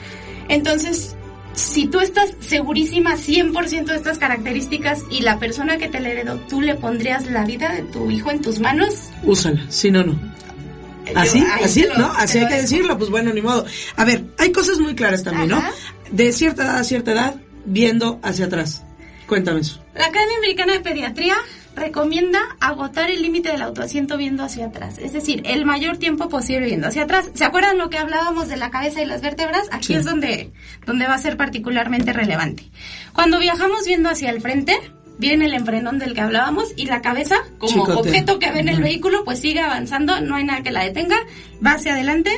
[SPEAKER 3] Entonces, si tú estás segurísima 100% de estas características y la persona que te la heredó, tú le pondrías la vida de tu hijo en tus manos.
[SPEAKER 1] Úsala, si no, no. Así,
[SPEAKER 3] Yo-
[SPEAKER 1] así,
[SPEAKER 3] lo-
[SPEAKER 1] ¿no? Así hay que decirlo, pues bueno, ni modo. A ver, hay cosas muy claras también,
[SPEAKER 3] Ajá.
[SPEAKER 1] ¿no? De cierta edad a cierta edad, viendo hacia atrás. Cuéntame eso.
[SPEAKER 3] La Academia Americana de Pediatría recomienda agotar el límite del autoasiento viendo hacia atrás, es decir, el mayor tiempo posible viendo hacia atrás. ¿Se acuerdan lo que hablábamos de la cabeza y las vértebras? Aquí
[SPEAKER 1] Sí.
[SPEAKER 3] es donde, donde va a ser particularmente relevante. Cuando viajamos viendo hacia el frente, viene el enfrenón del que hablábamos y la cabeza, como
[SPEAKER 1] Chicote.
[SPEAKER 3] objeto que ve en el vehículo, pues sigue avanzando, no hay nada que la detenga, va hacia adelante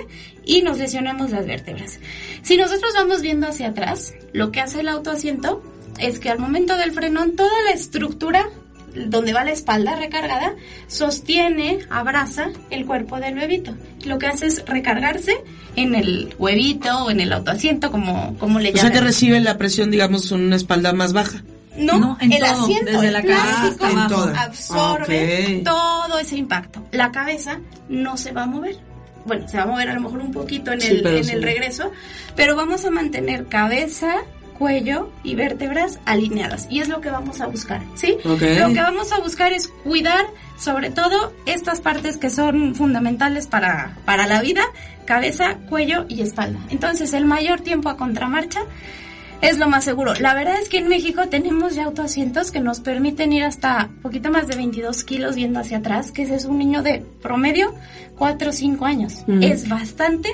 [SPEAKER 3] y nos lesionamos las vértebras. Si nosotros vamos viendo hacia atrás, lo que hace el autoasiento es que al momento del frenón toda la estructura donde va la espalda recargada sostiene, abraza el cuerpo del bebito. Lo que hace es recargarse en el huevito o en el autoasiento, como, como le
[SPEAKER 1] O sea
[SPEAKER 3] llaman.
[SPEAKER 1] que recibe la presión, digamos, una espalda más baja.
[SPEAKER 3] No,
[SPEAKER 2] No, en
[SPEAKER 3] el
[SPEAKER 2] todo,
[SPEAKER 3] asiento,
[SPEAKER 2] desde
[SPEAKER 3] el
[SPEAKER 2] la cabeza
[SPEAKER 3] plástico absorbe todo ese impacto. La cabeza no se va a mover. Bueno, se va a mover a lo mejor un poquito en
[SPEAKER 1] Sí,
[SPEAKER 3] el, en
[SPEAKER 1] sí.
[SPEAKER 3] el regreso, pero vamos a mantener cabeza, cuello y vértebras alineadas. Y es lo que vamos a buscar, ¿sí? Lo que vamos a buscar es cuidar sobre todo estas partes que son fundamentales para, para la vida, cabeza, cuello y espalda. Entonces el mayor tiempo a contramarcha es lo más seguro. La verdad es que en México tenemos ya autoasientos que nos permiten ir hasta poquito más de 22 kilos viendo hacia atrás, que ese es un niño de promedio 4 o 5 años.
[SPEAKER 1] Mm.
[SPEAKER 3] Es bastante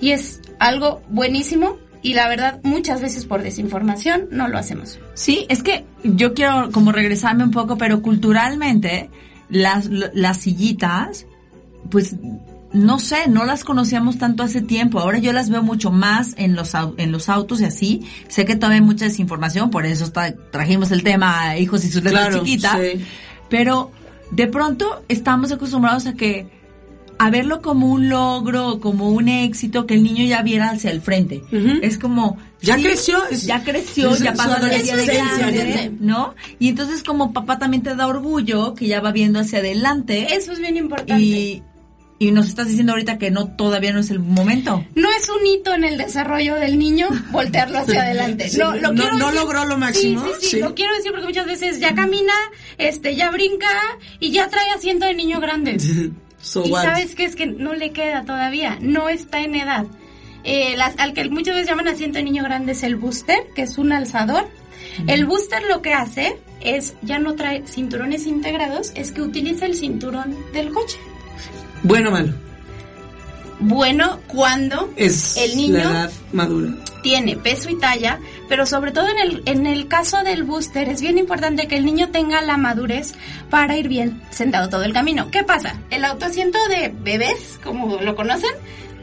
[SPEAKER 3] y es algo buenísimo y la verdad muchas veces por desinformación no lo hacemos.
[SPEAKER 2] Sí, es que yo quiero como regresarme un poco, pero culturalmente las, las sillitas, pues no sé, no las conocíamos tanto hace tiempo. Ahora yo las veo mucho más en los en los autos y así. Sé que todavía hay mucha desinformación, por eso está- trajimos el tema hijos y sus letras
[SPEAKER 1] Claro,
[SPEAKER 2] chiquitas.
[SPEAKER 1] sí.
[SPEAKER 2] Pero de pronto estamos acostumbrados a que a verlo como un logro, como un éxito, que el niño ya viera hacia el frente. Es como
[SPEAKER 1] Ya
[SPEAKER 2] sí,
[SPEAKER 1] creció, es-
[SPEAKER 2] ya creció,
[SPEAKER 1] es
[SPEAKER 2] ya pasó la de grande, ¿no? Y entonces como papá también te da orgullo que ya va viendo hacia adelante
[SPEAKER 3] Eso es bien importante.
[SPEAKER 2] y y nos estás diciendo ahorita que no todavía no es el momento.
[SPEAKER 3] no es un hito en el desarrollo del niño voltearlo hacia adelante.
[SPEAKER 1] Sí,
[SPEAKER 3] no, lo
[SPEAKER 1] no- no logró lo máximo,
[SPEAKER 3] Sí, sí,
[SPEAKER 1] sí,
[SPEAKER 3] lo quiero decir porque muchas veces ya camina, este, ya brinca y ya trae asiento de niño grande. [laughs]
[SPEAKER 1] So
[SPEAKER 3] y
[SPEAKER 1] what?
[SPEAKER 3] sabes que es que no le queda todavía, no está en edad. Eh, las- al que muchas veces llaman asiento de niño grande es el booster, que es un alzador. El booster lo que hace es, ya no trae cinturones integrados, es que utiliza el cinturón del coche.
[SPEAKER 1] Bueno o malo.
[SPEAKER 3] Bueno, cuando
[SPEAKER 1] Es
[SPEAKER 3] el niño
[SPEAKER 1] la edad madura.
[SPEAKER 3] tiene peso y talla, pero sobre todo en el, en el caso del booster es bien importante que el niño tenga la madurez para ir bien sentado todo el camino. ¿Qué pasa? El autoasiento de bebés, como lo conocen,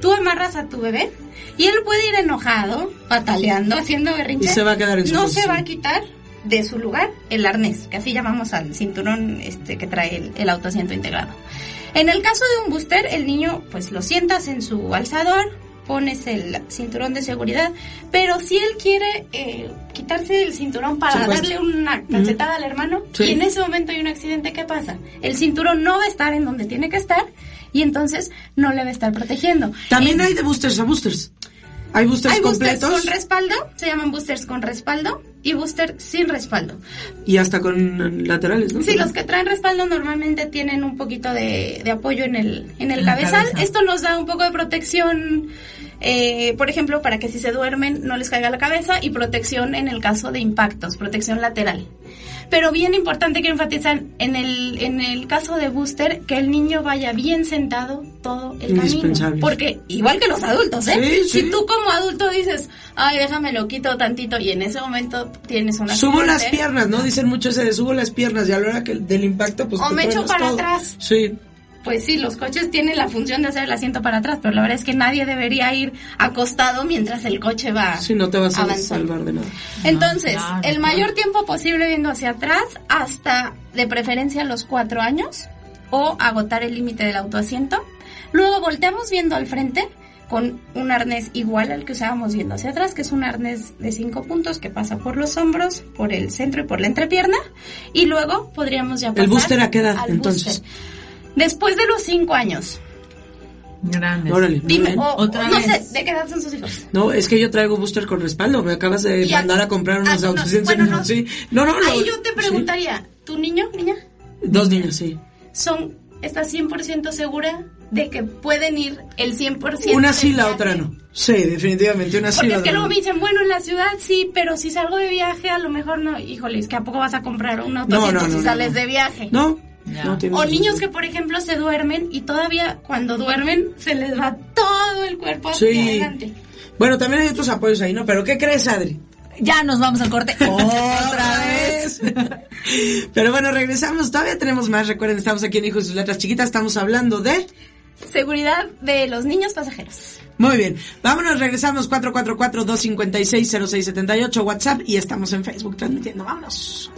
[SPEAKER 3] tú amarras a tu bebé y él puede ir enojado, pataleando, haciendo berrinche.
[SPEAKER 1] Y se va a quedar en su
[SPEAKER 3] No
[SPEAKER 1] posición.
[SPEAKER 3] se va a quitar de su lugar el arnés, que así llamamos al cinturón este que trae el, el autoasiento integrado. En el caso de un booster, el niño pues lo sientas en su alzador, pones el cinturón de seguridad, pero si él quiere eh, quitarse el cinturón para
[SPEAKER 1] Supuesto.
[SPEAKER 3] darle una cachetada al hermano,
[SPEAKER 1] Sí.
[SPEAKER 3] y en ese momento hay un accidente, ¿qué pasa? El cinturón no va a estar en donde tiene que estar y entonces no le va a estar protegiendo.
[SPEAKER 1] También hay de boosters a boosters. Hay boosters
[SPEAKER 3] hay boosters
[SPEAKER 1] completos
[SPEAKER 3] con respaldo, se llaman boosters con respaldo y booster sin respaldo.
[SPEAKER 1] y hasta con laterales, ¿no?
[SPEAKER 3] Sí, los que traen respaldo normalmente tienen un poquito de, de apoyo en el, en el
[SPEAKER 2] En
[SPEAKER 3] cabezal.
[SPEAKER 2] cabeza.
[SPEAKER 3] Esto nos da un poco de protección, eh, por ejemplo, para que si se duermen no les caiga la cabeza y protección en el caso de impactos, protección lateral. Pero bien importante que enfatizar en el, en el caso de booster que el niño vaya bien sentado todo el camino. Porque igual que los adultos, ¿eh?
[SPEAKER 1] Sí, sí.
[SPEAKER 3] Si tú como adulto dices, ay, déjame lo quito tantito y en ese momento tienes una
[SPEAKER 1] Subo las piernas, ¿no? Dicen mucho ese de subo las piernas y a la hora que del impacto, pues
[SPEAKER 3] O me echo para
[SPEAKER 1] todo.
[SPEAKER 3] atrás.
[SPEAKER 1] Sí.
[SPEAKER 3] Pues sí, los coches tienen la función de hacer el asiento para atrás, pero la verdad es que nadie debería ir acostado mientras el coche va
[SPEAKER 1] Sí, no te vas a
[SPEAKER 3] avanzando.
[SPEAKER 1] salvar de nada.
[SPEAKER 3] Entonces,
[SPEAKER 2] claro,
[SPEAKER 3] el
[SPEAKER 2] claro.
[SPEAKER 3] mayor tiempo posible viendo hacia atrás, hasta de preferencia los cuatro años, o agotar el límite del autoasiento. Luego volteamos viendo al frente con un arnés igual al que usábamos viendo hacia atrás, que es un arnés de cinco puntos que pasa por los hombros, por el centro y por la entrepierna. Y luego podríamos ya pasar
[SPEAKER 1] ¿El booster a qué edad, entonces?
[SPEAKER 3] booster. Después de los cinco años.
[SPEAKER 2] Grandes.
[SPEAKER 1] Órale.
[SPEAKER 3] Dime, o,
[SPEAKER 2] Otra
[SPEAKER 3] no
[SPEAKER 2] vez.
[SPEAKER 3] sé, ¿de qué edad son sus hijos?
[SPEAKER 1] No, es que yo traigo booster con respaldo. Me acabas de
[SPEAKER 3] Y
[SPEAKER 1] mandar a comprar unos
[SPEAKER 3] ah, no,
[SPEAKER 1] autos.
[SPEAKER 3] bueno, no.
[SPEAKER 1] Sí. No, no, no.
[SPEAKER 3] Ahí yo te
[SPEAKER 1] Sí.
[SPEAKER 3] preguntaría, ¿tu niño, niña,
[SPEAKER 1] Dos niños, sí.
[SPEAKER 3] son, estás 100% segura de que pueden ir el 100%?
[SPEAKER 1] Una sí, la
[SPEAKER 3] viaje?
[SPEAKER 1] otra no. Sí, definitivamente, una sí,
[SPEAKER 3] Porque
[SPEAKER 1] la
[SPEAKER 3] es que
[SPEAKER 1] otra
[SPEAKER 3] luego
[SPEAKER 1] no.
[SPEAKER 3] me dicen, bueno, en la ciudad sí, pero si salgo de viaje a lo mejor no. Híjole, es que ¿a poco vas a comprar un auto
[SPEAKER 1] No, no,
[SPEAKER 3] si sales
[SPEAKER 1] no.
[SPEAKER 3] de viaje?
[SPEAKER 1] No. No
[SPEAKER 3] O niños que, por ejemplo, se duermen y todavía cuando duermen se les va todo el cuerpo hacia
[SPEAKER 1] Sí.
[SPEAKER 3] adelante.
[SPEAKER 1] Bueno, también hay otros apoyos ahí, ¿no? Pero ¿qué crees, Adri?
[SPEAKER 2] Ya nos vamos al corte [laughs] otra vez. [laughs]
[SPEAKER 1] Pero bueno, regresamos. Todavía tenemos más. Recuerden, estamos aquí en Hijos y sus Letras Chiquitas. Estamos hablando de...
[SPEAKER 3] Seguridad de los niños pasajeros.
[SPEAKER 1] Muy bien. Vámonos, regresamos 444-256-0678 WhatsApp y estamos en Facebook transmitiendo. Vámonos.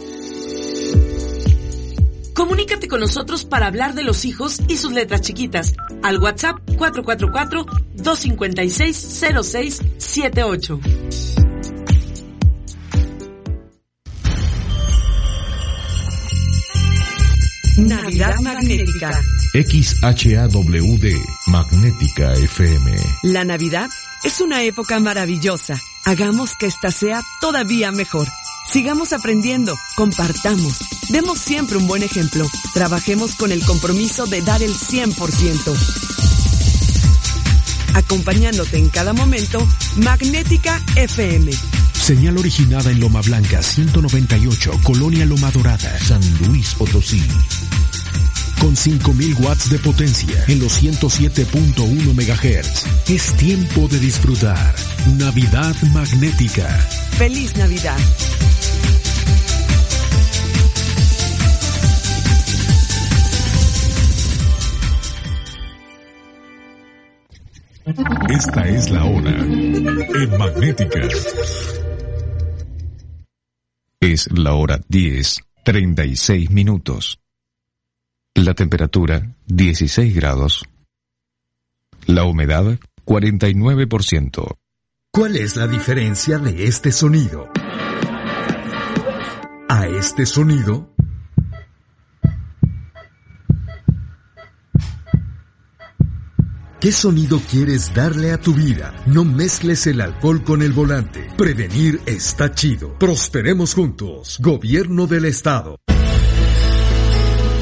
[SPEAKER 5] Comunícate con nosotros para hablar de los hijos y sus letras chiquitas al WhatsApp 444-256-0678.
[SPEAKER 9] Navidad Magnética.
[SPEAKER 4] XHAWD Magnética FM.
[SPEAKER 9] La Navidad es una época maravillosa. Hagamos que esta sea todavía mejor. Sigamos aprendiendo, compartamos, demos siempre un buen ejemplo, trabajemos con el compromiso de dar el 100%. Acompañándote en cada momento, Magnética FM.
[SPEAKER 4] Señal originada en Loma Blanca 198, Colonia Loma Dorada, San Luis Potosí. Con 5000 watts de potencia en los 107.1 MHz. Es tiempo de disfrutar. Navidad magnética.
[SPEAKER 9] ¡Feliz Navidad!
[SPEAKER 4] Esta es la hora en magnética. Es la hora 10, 36 minutos. La temperatura 16 grados. La humedad 49%.
[SPEAKER 6] ¿Cuál es la diferencia de este sonido? A este sonido ¿Qué sonido quieres darle a tu vida? No mezcles el alcohol con el volante. Prevenir está chido. Prosperemos juntos. Gobierno del Estado.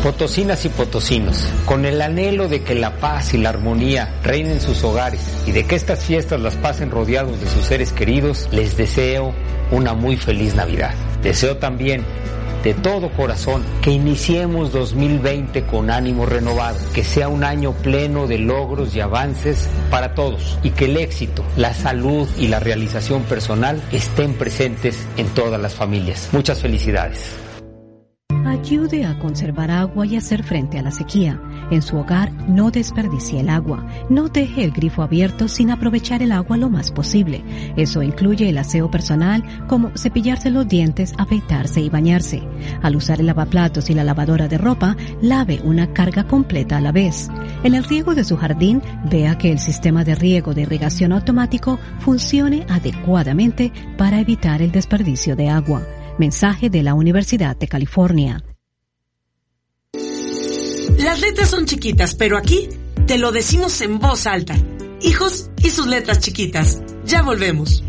[SPEAKER 10] Potosinas y potosinos, con el anhelo de que la paz y la armonía reinen en sus hogares y de que estas fiestas las pasen rodeados de sus seres queridos, les deseo una muy feliz Navidad. Deseo también de todo corazón que iniciemos 2020 con ánimo renovado, que sea un año pleno de logros y avances para todos y que el éxito, la salud y la realización personal estén presentes en todas las familias. Muchas felicidades.
[SPEAKER 11] Ayude a conservar agua y hacer frente a la sequía. En su hogar, no desperdicie el agua. No deje el grifo abierto sin aprovechar el agua lo más posible. Eso incluye el aseo personal, como cepillarse los dientes, afeitarse y bañarse. Al usar el lavaplatos y la lavadora de ropa, lave una carga completa a la vez. En el riego de su jardín, vea que el sistema de riego de irrigación automático funcione adecuadamente para evitar el desperdicio de agua. Mensaje de la Universidad de California.
[SPEAKER 1] Las letras son chiquitas, pero aquí te lo decimos en voz alta. Hijos y sus letras chiquitas. Ya volvemos.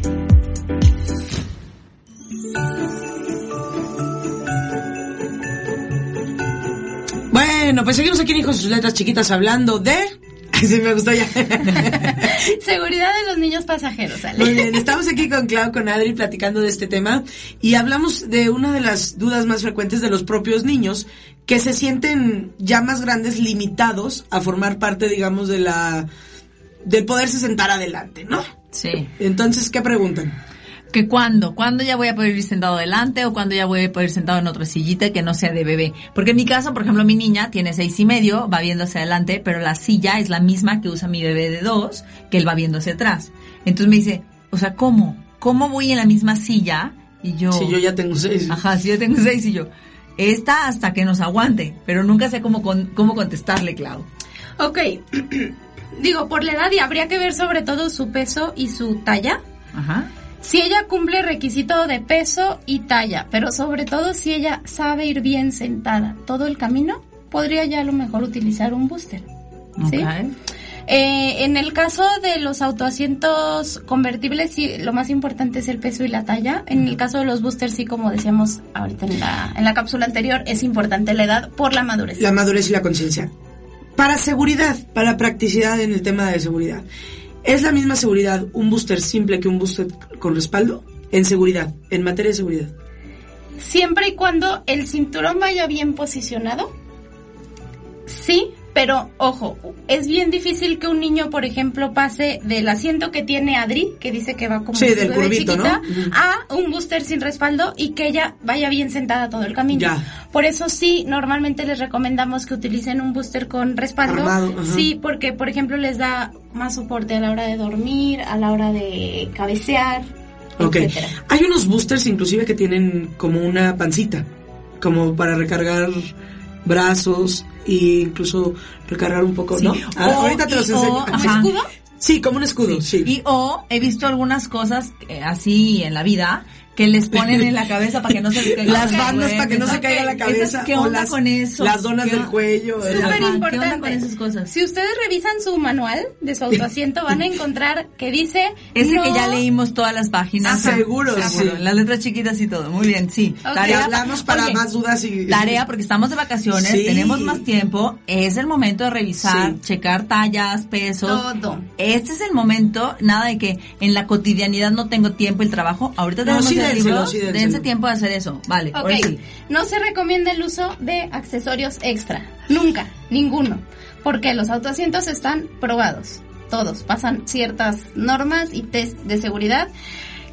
[SPEAKER 1] Bueno, pues seguimos aquí en Hijos y sus letras chiquitas hablando de... Sí, me gustó ya. [laughs]
[SPEAKER 3] Seguridad de los niños pasajeros, Ale.
[SPEAKER 1] Muy bien, estamos aquí con Clau, con Adri, platicando de este tema y hablamos de una de las dudas más frecuentes de los propios niños que se sienten ya más grandes, limitados a formar parte, digamos, de la del poderse sentar adelante, ¿no?
[SPEAKER 2] Sí.
[SPEAKER 1] Entonces, ¿qué preguntan?
[SPEAKER 2] Que cuándo, cuándo ya voy a poder ir sentado adelante o cuándo ya voy a poder ir sentado en otra sillita que no sea de bebé. Porque en mi caso, por ejemplo, mi niña tiene seis y medio, va viendo hacia adelante, pero la silla es la misma que usa mi bebé de dos, que él va viendo hacia atrás. Entonces me dice, o sea, ¿cómo? ¿Cómo voy en la misma silla? Y yo...
[SPEAKER 1] Si yo ya tengo seis.
[SPEAKER 2] Ajá, si yo tengo seis y yo... Esta hasta que nos aguante, pero nunca sé cómo, con, cómo contestarle, Clau.
[SPEAKER 3] Ok, [clears throat] digo, por la edad y habría que ver sobre todo su peso y su talla.
[SPEAKER 2] Ajá.
[SPEAKER 3] Si ella cumple requisito de peso y talla, pero sobre todo si ella sabe ir bien sentada todo el camino, podría ya a lo mejor utilizar un booster. ¿sí? Eh, en el caso de los autoasientos convertibles, sí, lo más importante es el peso y la talla. En el caso de los boosters, sí, como decíamos ahorita en la, en la cápsula anterior, es importante la edad por la madurez.
[SPEAKER 1] La madurez y la conciencia. Para seguridad, para practicidad en el tema de seguridad. ¿Es la misma seguridad un booster simple que un booster con respaldo? En seguridad, en materia de seguridad.
[SPEAKER 3] Siempre y cuando el cinturón vaya bien posicionado, sí, pero ojo, es bien difícil que un niño, por ejemplo, pase del asiento que tiene Adri, que dice que va como
[SPEAKER 1] Sí, del curvito,
[SPEAKER 3] chiquita, a un booster sin respaldo y que ella vaya bien sentada todo el camino.
[SPEAKER 1] Ya.
[SPEAKER 3] Por eso sí, normalmente les recomendamos que utilicen un booster con respaldo.
[SPEAKER 1] Armado,
[SPEAKER 3] sí, porque por ejemplo les da más soporte a la hora de dormir, a la hora de cabecear,
[SPEAKER 1] Ok.
[SPEAKER 3] etcétera.
[SPEAKER 1] Hay unos boosters inclusive que tienen como una pancita, como para recargar brazos e incluso recargar un poco,
[SPEAKER 2] Sí.
[SPEAKER 1] ¿no? Ah,
[SPEAKER 2] O-
[SPEAKER 1] ahorita te los enseño.
[SPEAKER 2] o-
[SPEAKER 1] Ajá.
[SPEAKER 2] ajá.
[SPEAKER 1] Sí, como un escudo, sí.
[SPEAKER 2] Y o he visto algunas cosas eh, así en la vida que les ponen en la cabeza para que no se les caiga [laughs]
[SPEAKER 1] Las
[SPEAKER 2] la
[SPEAKER 1] bandas para que no se caiga la cabeza.
[SPEAKER 2] Esas- ¿Qué
[SPEAKER 1] o
[SPEAKER 2] onda
[SPEAKER 1] las,
[SPEAKER 2] con eso?
[SPEAKER 1] Las donas
[SPEAKER 2] ¿Qué
[SPEAKER 1] del cuello.
[SPEAKER 3] Súper
[SPEAKER 2] ¿Qué onda
[SPEAKER 3] importante.
[SPEAKER 2] con esas cosas?
[SPEAKER 3] Si ustedes revisan su manual de su autoasiento, van a [laughs] encontrar que dice.
[SPEAKER 2] Ese
[SPEAKER 3] no-
[SPEAKER 2] que ya leímos todas las páginas.
[SPEAKER 1] Ajá. Seguro, sí.
[SPEAKER 2] Las letras chiquitas y todo. Muy bien, sí.
[SPEAKER 3] Ok.
[SPEAKER 1] Y hablamos para más dudas y...
[SPEAKER 2] Tarea porque estamos de vacaciones,
[SPEAKER 1] Sí.
[SPEAKER 2] tenemos más tiempo, es el momento de revisar,
[SPEAKER 1] Sí.
[SPEAKER 2] checar tallas, pesos.
[SPEAKER 3] Todo.
[SPEAKER 2] Este es el momento, nada de que en la cotidianidad no tengo tiempo el trabajo. Ahorita
[SPEAKER 1] No,
[SPEAKER 2] tenemos
[SPEAKER 1] sí
[SPEAKER 2] el
[SPEAKER 1] dénselo, sí dénselo.
[SPEAKER 2] dense tiempo de hacer eso. Vale,
[SPEAKER 3] Ok,
[SPEAKER 2] sí.
[SPEAKER 3] no se recomienda el uso de accesorios extra. Nunca, ninguno. Porque los autoasientos están probados. Todos pasan ciertas normas y test de seguridad.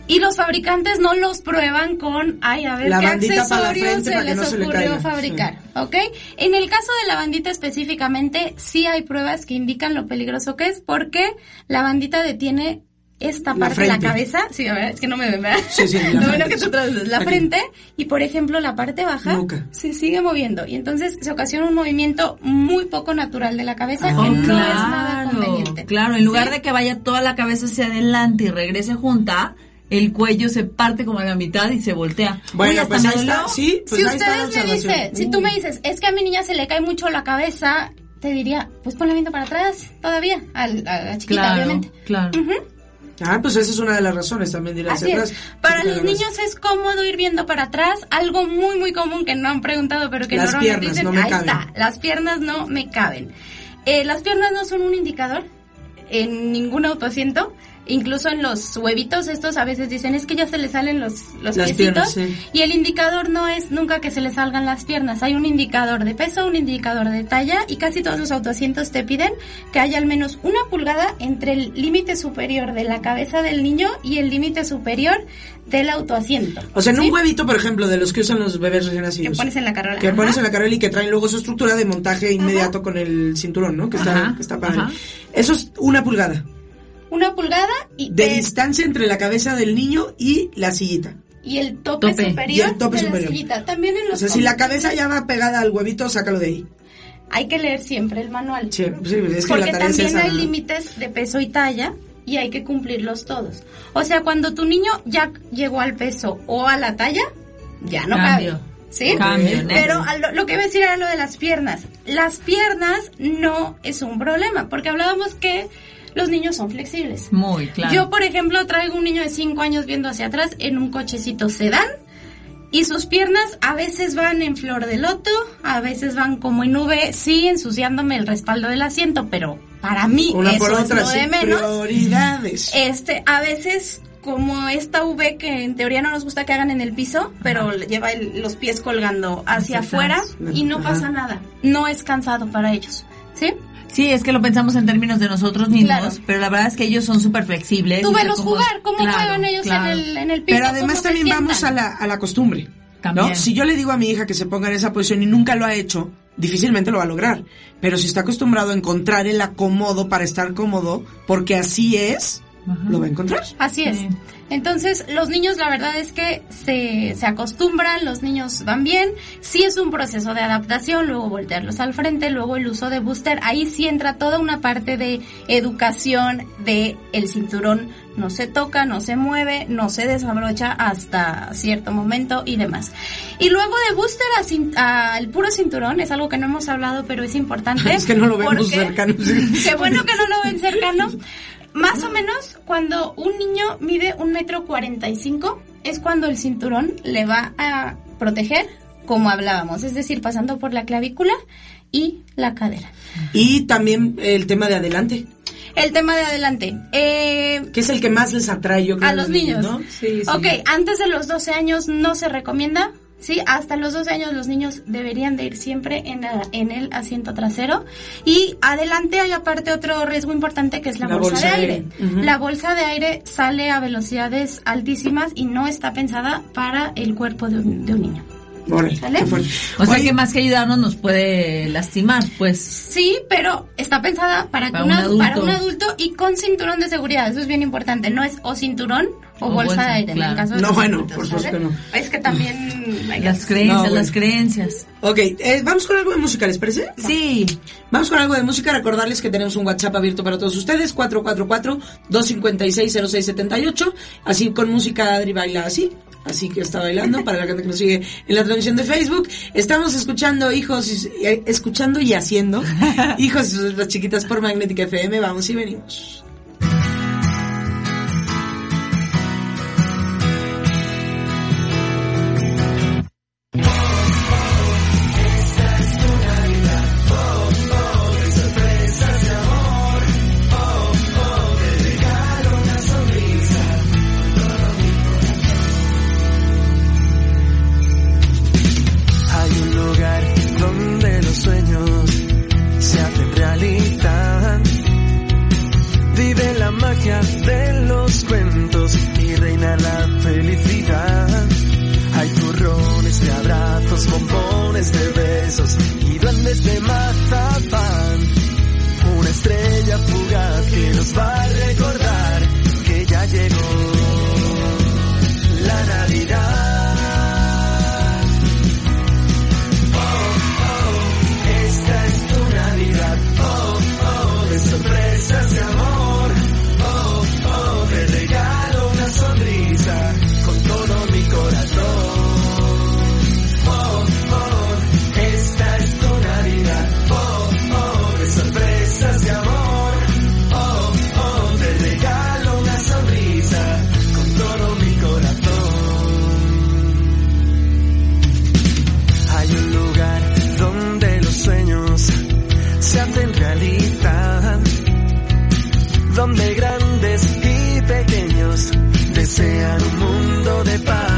[SPEAKER 3] Y los fabricantes no los prueban con, ay, a ver
[SPEAKER 1] La
[SPEAKER 3] qué accesorios se les
[SPEAKER 1] no se le
[SPEAKER 3] ocurrió fabricar, ¿ok? En el caso de la bandita específicamente, sí hay pruebas que indican lo peligroso que es porque la bandita detiene esta
[SPEAKER 1] La
[SPEAKER 3] parte de la cabeza. Sí, a ver, es que no me ven, ¿verdad?
[SPEAKER 1] Sí, sí, la [laughs]
[SPEAKER 3] Lo bueno que tú traduces. La
[SPEAKER 1] Aquí.
[SPEAKER 3] frente y, por ejemplo, la parte baja
[SPEAKER 1] Nuca.
[SPEAKER 3] se sigue moviendo. Y entonces se ocasiona un movimiento muy poco natural de la cabeza
[SPEAKER 1] Ah,
[SPEAKER 3] que no
[SPEAKER 2] claro,
[SPEAKER 3] es nada conveniente.
[SPEAKER 2] Claro, en lugar
[SPEAKER 3] ¿Sí?
[SPEAKER 2] de que vaya toda la cabeza hacia adelante y regrese junta, el cuello se parte como a la mitad y se voltea.
[SPEAKER 1] Bueno,
[SPEAKER 2] Uy, hasta
[SPEAKER 1] pues
[SPEAKER 2] me
[SPEAKER 1] ahí está, sí, pues
[SPEAKER 3] si
[SPEAKER 1] ahí está la
[SPEAKER 3] ustedes me
[SPEAKER 1] observación.
[SPEAKER 3] dicen, si tú me dices, es que a mi niña se le cae mucho la cabeza, te diría, pues ponla viendo para atrás todavía, a, la chiquita,
[SPEAKER 2] Claro,
[SPEAKER 3] obviamente.
[SPEAKER 2] claro.
[SPEAKER 3] Ujú.
[SPEAKER 1] Ah, pues esa es una de las razones también de ir hacia
[SPEAKER 3] Así
[SPEAKER 1] atrás.
[SPEAKER 3] es. Para los niños es cómodo ir viendo para atrás. Algo muy, muy común que no han preguntado, pero que
[SPEAKER 1] Las
[SPEAKER 3] normalmente dicen,
[SPEAKER 1] no me
[SPEAKER 3] ahí
[SPEAKER 1] caben".
[SPEAKER 3] está, las piernas no me caben. Eh, las piernas no son un indicador en ningún autoasiento. Incluso en los huevitos estos a veces dicen, es que ya se le salen los, los
[SPEAKER 1] Las
[SPEAKER 3] piecitos.
[SPEAKER 1] piernas, sí.
[SPEAKER 3] Y el indicador no es nunca que se le salgan las piernas. Hay un indicador de peso, un indicador de talla y casi todos los autoasientos te piden que haya al menos una pulgada entre el límite superior de la cabeza del niño y el límite superior del autoasiento.
[SPEAKER 1] O sea, en
[SPEAKER 3] ¿Sí?
[SPEAKER 1] un huevito, por ejemplo, de los que usan los bebés recién
[SPEAKER 3] que
[SPEAKER 1] nacidos.
[SPEAKER 3] pones en la carola.
[SPEAKER 1] Que
[SPEAKER 3] Ajá.
[SPEAKER 1] pones en la carrera y que traen luego su estructura de montaje inmediato con el cinturón, ¿no? Que está,
[SPEAKER 2] Ajá,
[SPEAKER 1] que está padre.
[SPEAKER 2] ajá.
[SPEAKER 1] Eso es una pulgada
[SPEAKER 3] Una pulgada y,
[SPEAKER 1] de distancia entre la cabeza del niño y la sillita.
[SPEAKER 3] y el tope,
[SPEAKER 2] Tope.
[SPEAKER 3] superior
[SPEAKER 1] Y el tope
[SPEAKER 3] de
[SPEAKER 1] superior.
[SPEAKER 3] la sillita. También en
[SPEAKER 1] O
[SPEAKER 3] los
[SPEAKER 1] sea, si la cabeza ya va pegada al huevito, sácalo de ahí.
[SPEAKER 3] hay que leer siempre el manual.
[SPEAKER 1] Sí, sí, es que
[SPEAKER 3] Porque
[SPEAKER 1] la tarea es
[SPEAKER 3] también
[SPEAKER 1] esa.
[SPEAKER 3] hay
[SPEAKER 1] ¿no?
[SPEAKER 3] límites de peso y talla y hay que cumplirlos todos. O sea, cuando tu niño ya llegó al peso o a la talla, ya no
[SPEAKER 2] Cambio.
[SPEAKER 3] cabe. ¿Sí?
[SPEAKER 2] Cambio, ¿no?
[SPEAKER 3] Pero lo, lo que iba a decir era lo de las piernas. Las piernas no es un problema, porque hablábamos que los niños son flexibles.
[SPEAKER 2] Muy claro.
[SPEAKER 3] Yo, por ejemplo, traigo un niño de 5 años viendo hacia atrás en un cochecito sedán y sus piernas a veces van en flor de loto, a veces van como en V, sí, ensuciándome el respaldo del asiento, pero para mí
[SPEAKER 1] Una
[SPEAKER 3] eso
[SPEAKER 1] por otra,
[SPEAKER 3] es lo de menos.
[SPEAKER 1] prioridades.
[SPEAKER 3] Este, a veces como esta V que en teoría no nos gusta que hagan en el piso, pero le lleva el- los pies colgando hacia afuera y no pasa nada. No es cansado para ellos, ¿sí?
[SPEAKER 2] Sí, es que lo pensamos en términos de nosotros mismos,
[SPEAKER 3] Claro.
[SPEAKER 2] pero la verdad es que ellos son súper flexibles.
[SPEAKER 3] Tú velos jugar, cómo
[SPEAKER 2] Claro,
[SPEAKER 3] juegan ellos
[SPEAKER 2] claro.
[SPEAKER 3] en, el, en el piso.
[SPEAKER 1] Pero además también vamos a la, a la costumbre.
[SPEAKER 2] También.
[SPEAKER 1] ¿no? Si yo le digo a mi hija que se ponga en esa posición y nunca lo ha hecho, difícilmente lo va a lograr. Pero si está acostumbrado a encontrar el acomodo para estar cómodo, porque así es,
[SPEAKER 2] Ajá.
[SPEAKER 1] lo va a encontrar.
[SPEAKER 3] Así es.
[SPEAKER 2] Sí.
[SPEAKER 3] Entonces, los niños, la verdad es que se, se acostumbran, los niños van bien. Sí es un proceso de adaptación, luego voltearlos al frente, luego el uso de booster. Ahí sí entra toda una parte de educación de el cinturón. No se toca, no se mueve, no se desabrocha hasta cierto momento y demás. Y luego de booster al puro cinturón, es algo que no hemos hablado, pero es importante. [laughs]
[SPEAKER 1] Es que no lo vemos
[SPEAKER 3] porque-
[SPEAKER 1] cercano. [laughs]
[SPEAKER 3] Qué bueno que no lo ven cercano. Más o menos cuando un niño mide un metro cuarenta y cinco es cuando el cinturón le va a proteger, como hablábamos, es decir, pasando por la clavícula y la cadera.
[SPEAKER 1] Y también el tema de adelante,
[SPEAKER 3] El tema de adelante. Eh,
[SPEAKER 1] que es el que más les atrae, yo creo.
[SPEAKER 3] a los niños.
[SPEAKER 1] ¿no? Sí, sí.
[SPEAKER 3] Ok, antes de los 12 años no se recomienda. Sí, hasta los 12 años los niños deberían de ir siempre en, la- en el asiento trasero. Y adelante hay aparte otro riesgo importante que es la,
[SPEAKER 1] La
[SPEAKER 3] bolsa,
[SPEAKER 1] bolsa
[SPEAKER 3] de aire. La bolsa de aire sale a velocidades altísimas y no está pensada para el cuerpo de un, de un niño.
[SPEAKER 1] Fuerte.
[SPEAKER 2] O sea
[SPEAKER 1] Oye,
[SPEAKER 2] que más que ayudarnos nos puede lastimar, pues.
[SPEAKER 3] Sí, pero está pensada para,
[SPEAKER 2] Para
[SPEAKER 3] que una-
[SPEAKER 2] un adulto.
[SPEAKER 3] para un adulto y con cinturón de seguridad. Eso es bien importante. No es o cinturón o,
[SPEAKER 2] O
[SPEAKER 3] bolsa,
[SPEAKER 2] bolsa,
[SPEAKER 3] de aire. En
[SPEAKER 2] claro.
[SPEAKER 3] el caso de
[SPEAKER 1] No,
[SPEAKER 3] los
[SPEAKER 1] bueno,
[SPEAKER 3] adultos,
[SPEAKER 1] por supuesto que no.
[SPEAKER 3] Es que también
[SPEAKER 2] Las creencias,
[SPEAKER 5] No, bueno.
[SPEAKER 2] las creencias.
[SPEAKER 5] Ok, eh, vamos con algo de música, ¿les parece?
[SPEAKER 2] Sí.
[SPEAKER 5] Vamos con algo de música. Recordarles que tenemos un WhatsApp abierto para todos ustedes, 444-256-0678. Así con música, Adri baila así. Así que está bailando para la gente que nos sigue en la transmisión de Facebook. Estamos escuchando hijos, y- eh, escuchando y haciendo [laughs] hijos y sus letras chiquitas por Magnética FM. Vamos y venimos.
[SPEAKER 12] Mundo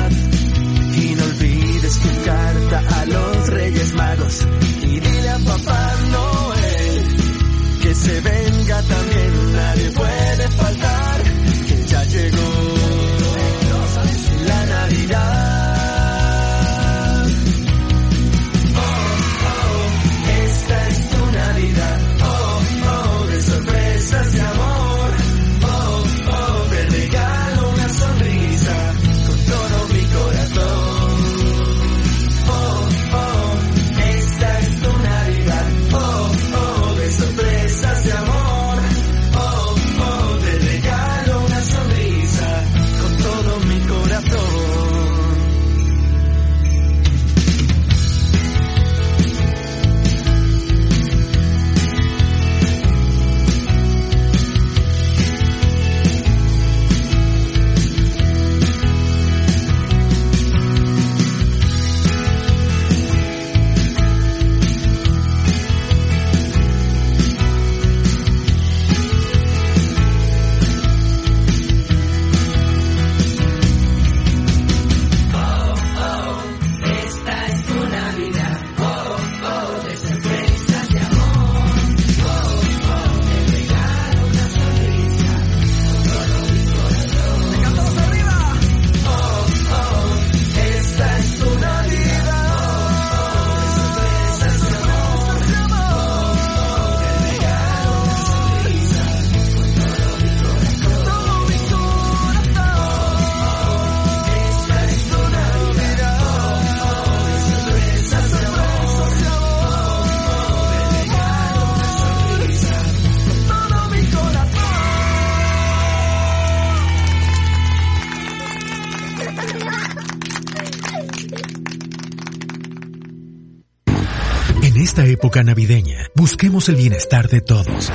[SPEAKER 4] época navideña, busquemos el bienestar de todos.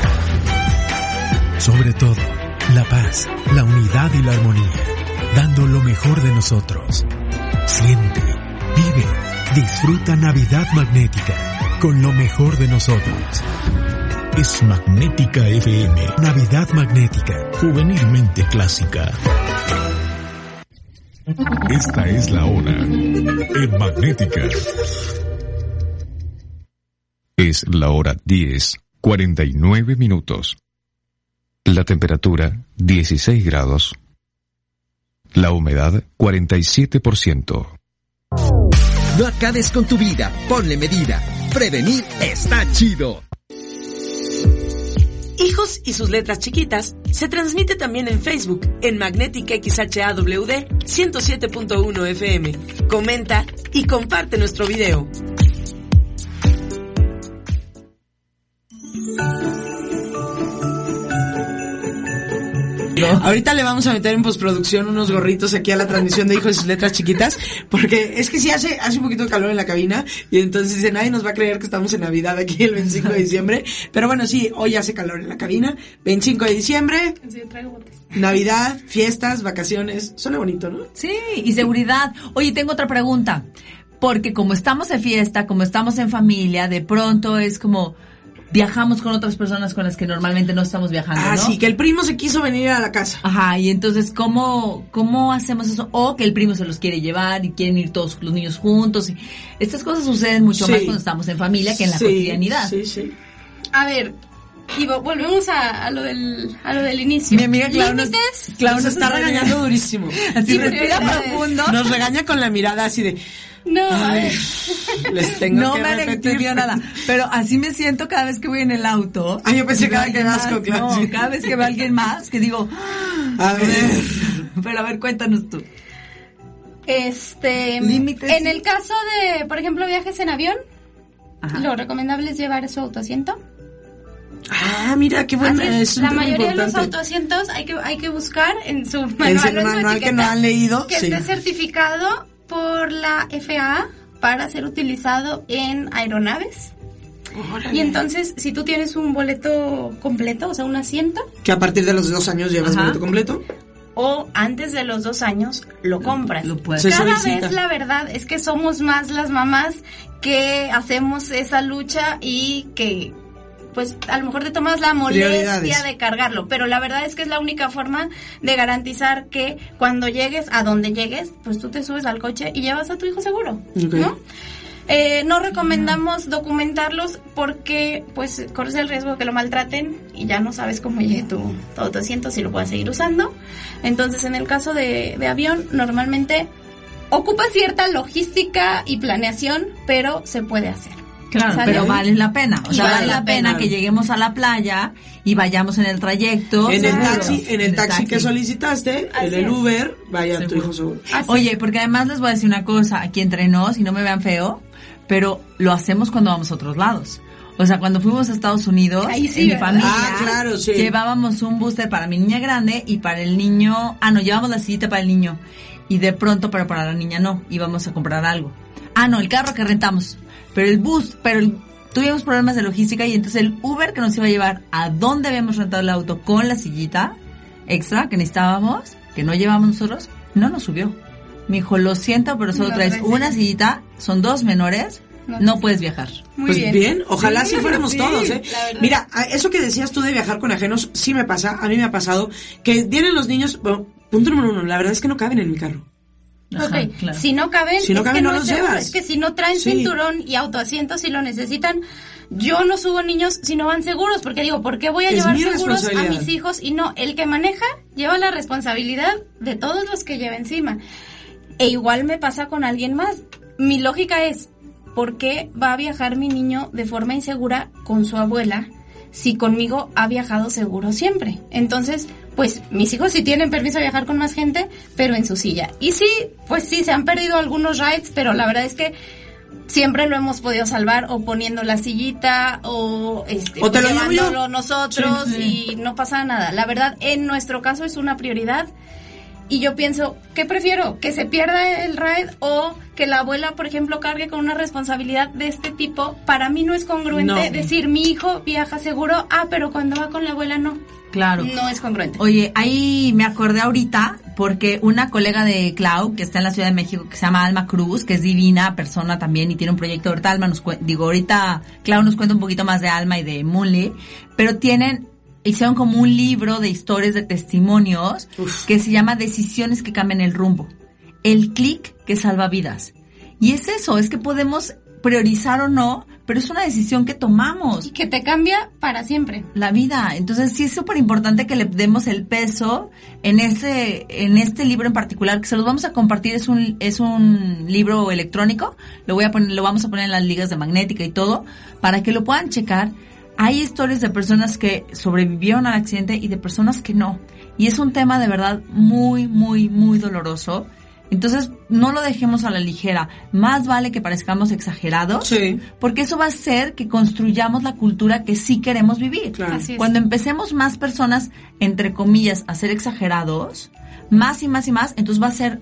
[SPEAKER 4] Sobre todo, la paz, la unidad y la armonía, dando lo mejor de nosotros. Siente, vive, disfruta Navidad Magnética, con lo mejor de nosotros.
[SPEAKER 13] Es Magnética FM,
[SPEAKER 4] Navidad Magnética,
[SPEAKER 13] juvenilmente clásica. Esta es la hora en Magnética. Es la hora 10, 49 minutos. La temperatura 16 grados. La humedad 47%.
[SPEAKER 6] No acabes con tu vida, ponle medida. Prevenir está chido.
[SPEAKER 1] Hijos y sus letras chiquitas se transmite también en Facebook en Magnetic XHAWD 107.1 FM. Comenta, y comparte nuestro video. Ahorita le vamos a meter en postproducción unos gorritos aquí a la transmisión de Hijos y sus letras chiquitas, porque es que sí hace, hace un poquito de calor en la cabina, y entonces dice, nadie nos va a creer que estamos en Navidad aquí el 25 de diciembre, pero bueno, sí, hoy hace calor en la cabina, 25 de diciembre, Navidad, fiestas, vacaciones, suena bonito, ¿no?
[SPEAKER 2] Sí, y seguridad. Oye, tengo otra pregunta. Porque como estamos en fiesta, como estamos en familia, de pronto es como viajamos con otras personas con las que normalmente no estamos viajando,
[SPEAKER 1] Ah,
[SPEAKER 2] ¿no?
[SPEAKER 1] sí, que el primo se quiso venir a la casa.
[SPEAKER 2] Ajá, y entonces, ¿cómo, ¿cómo hacemos eso? O que el primo se los quiere llevar y quieren ir todos los niños juntos. Y estas cosas suceden mucho
[SPEAKER 1] Sí.
[SPEAKER 2] más cuando estamos en familia que en la
[SPEAKER 1] Sí,
[SPEAKER 2] cotidianidad.
[SPEAKER 1] Sí, sí.
[SPEAKER 3] A ver, y vo- volvemos a, a lo del, a lo del inicio.
[SPEAKER 2] Mi amiga Clau nos. Clau
[SPEAKER 1] Nos está regañando durísimo.
[SPEAKER 2] Así
[SPEAKER 3] Sí,
[SPEAKER 2] respira profundo.
[SPEAKER 1] Nos regaña con la mirada así de,
[SPEAKER 3] No,
[SPEAKER 1] Ay, les tengo
[SPEAKER 2] no
[SPEAKER 1] que
[SPEAKER 2] me entendido nada. Pero así me siento cada vez que voy en el auto.
[SPEAKER 1] Ah, yo pensé que
[SPEAKER 2] veo
[SPEAKER 1] cada que
[SPEAKER 2] más.
[SPEAKER 1] Clau,
[SPEAKER 2] No, cada vez que veo a alguien más que digo,
[SPEAKER 1] A ver.
[SPEAKER 2] pero a ver, cuéntanos tú.
[SPEAKER 3] Este,
[SPEAKER 2] Límites.
[SPEAKER 3] en el caso de, por ejemplo, viajes en avión,
[SPEAKER 2] Ajá.
[SPEAKER 3] lo recomendable es llevar su autoasiento.
[SPEAKER 1] Ah, mira, qué bueno.
[SPEAKER 3] Es, la mayoría de los autoasientos hay que, hay que buscar en su
[SPEAKER 1] En
[SPEAKER 3] manual,
[SPEAKER 1] su
[SPEAKER 3] en su
[SPEAKER 1] manual que no han leído.
[SPEAKER 3] que
[SPEAKER 1] sí.
[SPEAKER 3] esté certificado por la FAA para ser utilizado en aeronaves. Y entonces, si tú tienes un boleto completo, o sea, un asiento,
[SPEAKER 1] Que a partir de los dos años llevas
[SPEAKER 2] Ajá.
[SPEAKER 1] boleto completo.
[SPEAKER 3] o antes de los dos años lo compras.
[SPEAKER 2] Lo puedes.
[SPEAKER 3] Cada vez la verdad es que somos más las mamás que hacemos esa lucha y que pues a lo mejor te tomas la molestia de cargarlo, pero la verdad es que es la única forma de garantizar que cuando llegues a donde llegues, pues tú te subes al coche y llevas a tu hijo seguro. Eh, no recomendamos documentarlos porque pues corres el riesgo de que lo maltraten y ya no sabes cómo llegue tu, tu autoasiento si lo puedes seguir usando. Entonces en el caso de, de avión normalmente ocupa cierta logística y planeación, pero se puede hacer.
[SPEAKER 2] Claro, pero vale la pena. O sea,
[SPEAKER 3] vale
[SPEAKER 2] vale
[SPEAKER 3] la
[SPEAKER 2] pena
[SPEAKER 1] pena.
[SPEAKER 2] que lleguemos a la playa y vayamos en el trayecto.
[SPEAKER 1] En el taxi, en el taxi que solicitaste,
[SPEAKER 3] Así
[SPEAKER 1] en el. Uber, vaya tu hijo seguro.
[SPEAKER 3] Así.
[SPEAKER 2] Oye, porque además les voy a decir una cosa, aquí entre nos, y no me vean feo, pero lo hacemos cuando vamos a otros lados. O sea, cuando fuimos a Estados Unidos,
[SPEAKER 3] Ahí sí,
[SPEAKER 2] en mi familia,
[SPEAKER 1] Ah, claro, sí.
[SPEAKER 2] llevábamos un booster para mi niña grande y para el niño, ah, no, llevamos la sillita para el niño. Y de pronto, pero para la niña no, íbamos a comprar algo. Ah, no, el carro que rentamos. Pero el bus, pero el- tuvimos problemas de logística y entonces el Uber que nos iba a llevar a donde habíamos rentado el auto con la sillita extra que necesitábamos, que no llevábamos nosotros, no nos subió. Me dijo, lo siento, pero solo
[SPEAKER 3] No,
[SPEAKER 2] traes
[SPEAKER 3] gracias.
[SPEAKER 2] una sillita, son dos menores,
[SPEAKER 3] No.
[SPEAKER 2] no puedes viajar.
[SPEAKER 3] Muy
[SPEAKER 1] pues
[SPEAKER 3] bien.
[SPEAKER 1] bien, ojalá
[SPEAKER 3] Sí,
[SPEAKER 1] si fuéramos
[SPEAKER 3] sí,
[SPEAKER 1] todos, ¿eh? Mira, eso que decías tú de viajar con ajenos, sí me pasa, a mí me ha pasado, que vienen los niños, bueno, punto número uno, la verdad es que no caben en mi carro.
[SPEAKER 2] Ajá, claro.
[SPEAKER 3] si no caben,
[SPEAKER 1] Si no
[SPEAKER 3] es
[SPEAKER 1] caben,
[SPEAKER 3] que
[SPEAKER 1] no
[SPEAKER 3] no
[SPEAKER 1] los llevas.
[SPEAKER 3] Es que si no traen
[SPEAKER 1] Sí.
[SPEAKER 3] cinturón y autoasiento, si lo necesitan, yo no subo niños si no van seguros, porque digo, ¿por qué voy a
[SPEAKER 1] Es
[SPEAKER 3] llevar seguros a mis hijos? Y no, el que maneja lleva la responsabilidad de todos los que lleva encima. E igual me pasa con alguien más. Mi lógica es, ¿por qué va a viajar mi niño de forma insegura con su abuela si conmigo ha viajado seguro siempre? Entonces, pues mis hijos sí tienen permiso de viajar con más gente, pero en su silla. Y sí, pues sí, se han perdido algunos rides, pero la verdad es que siempre lo hemos podido salvar o poniendo la sillita o, este,
[SPEAKER 1] O te lo
[SPEAKER 3] llevándolo nosotros
[SPEAKER 2] Sí, sí.
[SPEAKER 3] y no pasa nada. La verdad, en nuestro caso es una prioridad. Y yo pienso, ¿qué prefiero? ¿Que se pierda el ride o que la abuela, por ejemplo, cargue con una responsabilidad de este tipo? Para mí no es congruente
[SPEAKER 1] No.
[SPEAKER 3] decir, mi hijo viaja seguro, ah, pero cuando va con la abuela no.
[SPEAKER 2] Claro.
[SPEAKER 3] No es congruente.
[SPEAKER 2] Oye, ahí me acordé ahorita porque una colega de Clau, que está en la Ciudad de México, que se llama Alma Cruz, que es divina persona también y tiene un proyecto, ahorita Alma nos digo, ahorita Clau nos cuenta un poquito más de Alma y de Moonly, pero tienen, hicieron como un libro de historias de testimonios
[SPEAKER 1] Uf.
[SPEAKER 2] que se llama Decisiones que cambian el rumbo. El clic que salva vidas. Y es eso, es que podemos priorizar o no, pero es una decisión que tomamos
[SPEAKER 3] Y que te cambia para siempre.
[SPEAKER 2] la vida. Entonces sí es súper importante que le demos el peso en este, en este libro en particular, que se los vamos a compartir, es un, es un libro electrónico, lo voy a poner, lo vamos a poner en las ligas de magnética y todo, para que lo puedan checar. Hay historias de personas que sobrevivieron al accidente y de personas que no. Y es un tema de verdad muy, muy, muy doloroso. Entonces, no lo dejemos a la ligera. Más vale que parezcamos exagerados,
[SPEAKER 5] Sí.
[SPEAKER 2] porque eso va a hacer que construyamos la cultura que sí queremos vivir.
[SPEAKER 5] Claro.
[SPEAKER 3] Así es.
[SPEAKER 2] Cuando empecemos más personas, entre comillas, a ser exagerados, más y más y más, entonces va a ser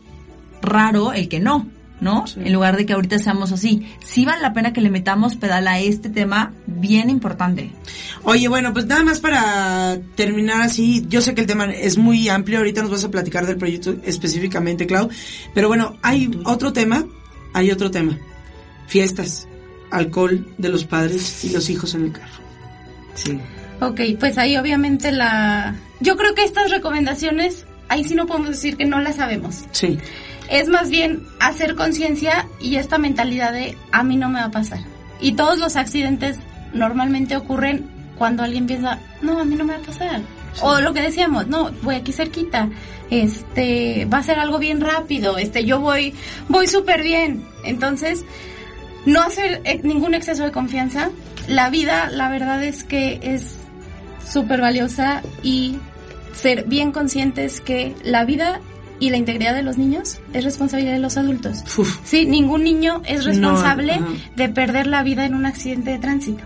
[SPEAKER 2] raro el que no, ¿no? En lugar de que ahorita seamos así. Sí vale la pena que le metamos pedal a este tema bien importante.
[SPEAKER 5] Oye, bueno, pues nada más para terminar así, yo sé que el tema es muy amplio, ahorita nos vas a platicar del proyecto específicamente, Clau, pero bueno, hay otro tema, hay otro tema, fiestas, alcohol de los padres y los hijos en el carro. Sí.
[SPEAKER 3] Ok, pues ahí obviamente la... Yo creo que estas recomendaciones, ahí sí no podemos decir que no las sabemos.
[SPEAKER 5] Sí.
[SPEAKER 3] Es más bien hacer conciencia y esta mentalidad de a mí no me va a pasar. Y todos los accidentes normalmente ocurren cuando alguien piensa, no, a mí no me va a pasar. O lo que decíamos, no, voy aquí cerquita, este, va a ser algo bien rápido, este, yo voy, voy súper bien. Entonces, no hacer eh, ningún exceso de confianza. La vida, la verdad es que es súper valiosa y ser bien conscientes que la vida y la integridad de los niños es responsabilidad de los adultos. Sí, ningún niño es
[SPEAKER 5] No,
[SPEAKER 3] responsable de perder la vida en un accidente de tránsito.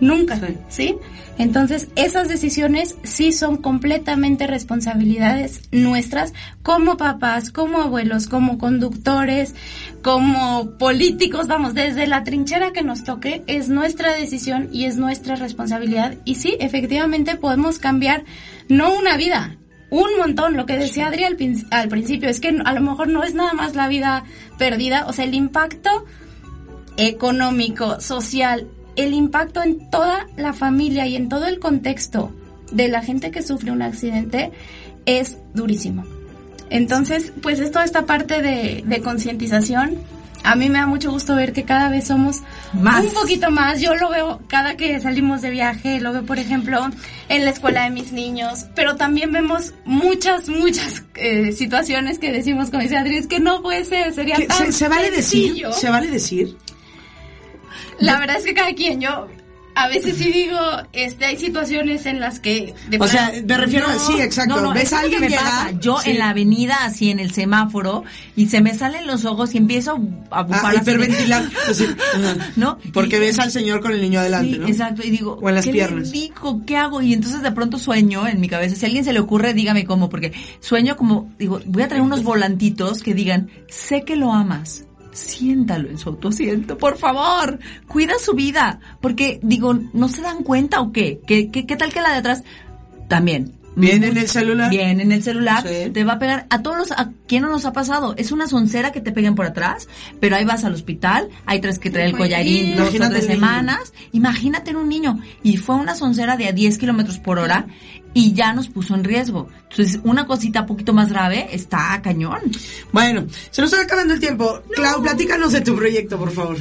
[SPEAKER 3] Nunca, ¿sí? Entonces, esas decisiones sí son completamente responsabilidades nuestras como papás, como abuelos, como conductores, como políticos, vamos, desde la trinchera que nos toque, es nuestra decisión y es nuestra responsabilidad. Y sí, efectivamente podemos cambiar no una vida, un montón. Lo que decía Adri al, al principio es que a lo mejor no es nada más la vida perdida, o sea, el impacto económico, social, el impacto en toda la familia y en todo el contexto de la gente que sufre un accidente es durísimo. Entonces, pues es toda esta parte de, de concientización. A mí me da mucho gusto ver que cada vez somos
[SPEAKER 2] Más.
[SPEAKER 3] un poquito más. Yo lo veo cada que salimos de viaje, lo veo, por ejemplo, en la escuela de mis niños, pero también vemos muchas, muchas eh, situaciones que decimos, como dice Adri, es que no puede ser, sería
[SPEAKER 5] ¿Qué-
[SPEAKER 3] tan
[SPEAKER 5] ¿Se, se vale decir?
[SPEAKER 3] sencillo.
[SPEAKER 5] ¿Se vale decir?
[SPEAKER 3] La verdad es que cada quien, yo a veces sí digo, este, hay situaciones en las que... de
[SPEAKER 5] O sea, me refiero a, sí, exacto,
[SPEAKER 2] No, no,
[SPEAKER 5] ves a
[SPEAKER 2] lo que
[SPEAKER 5] alguien
[SPEAKER 2] me
[SPEAKER 5] llegar,
[SPEAKER 2] pasa. Yo
[SPEAKER 5] sí.
[SPEAKER 2] en la avenida, así en el semáforo, y se me salen los ojos y empiezo a bufar
[SPEAKER 5] Ah,
[SPEAKER 2] así de-
[SPEAKER 5] hiperventilar, así, ajá. [laughs]
[SPEAKER 2] ¿No?
[SPEAKER 5] Porque ves al señor con el niño adelante,
[SPEAKER 2] Sí,
[SPEAKER 5] ¿no?
[SPEAKER 2] exacto. Y digo,
[SPEAKER 5] O en las
[SPEAKER 2] ¿qué
[SPEAKER 5] piernas.
[SPEAKER 2] le digo? ¿Qué hago? Y entonces de pronto sueño en mi cabeza. Si a alguien se le ocurre, dígame cómo, porque sueño como, digo, voy a traer unos volantitos que digan, sé que lo amas. Siéntalo en su autoasiento, por favor. Cuida su vida. Porque, digo, ¿no se dan cuenta o qué? ¿Qué, qué, qué tal que la de atrás? También.
[SPEAKER 5] Viene en el celular.
[SPEAKER 2] Bien, en el celular
[SPEAKER 5] Sí.
[SPEAKER 2] te va a pegar a todos los a quién no nos ha pasado. Es una soncera que te peguen por atrás, pero ahí vas al hospital, hay tres que traer el collarín dos o
[SPEAKER 5] Imagínate
[SPEAKER 2] tres semanas. Imagínate en un niño y fue una soncera de a 10 kilómetros por hora y ya nos puso en riesgo. Entonces una cosita poquito más grave está cañón.
[SPEAKER 5] Bueno, se nos está acabando el tiempo. Clau, platícanos de tu proyecto, por favor.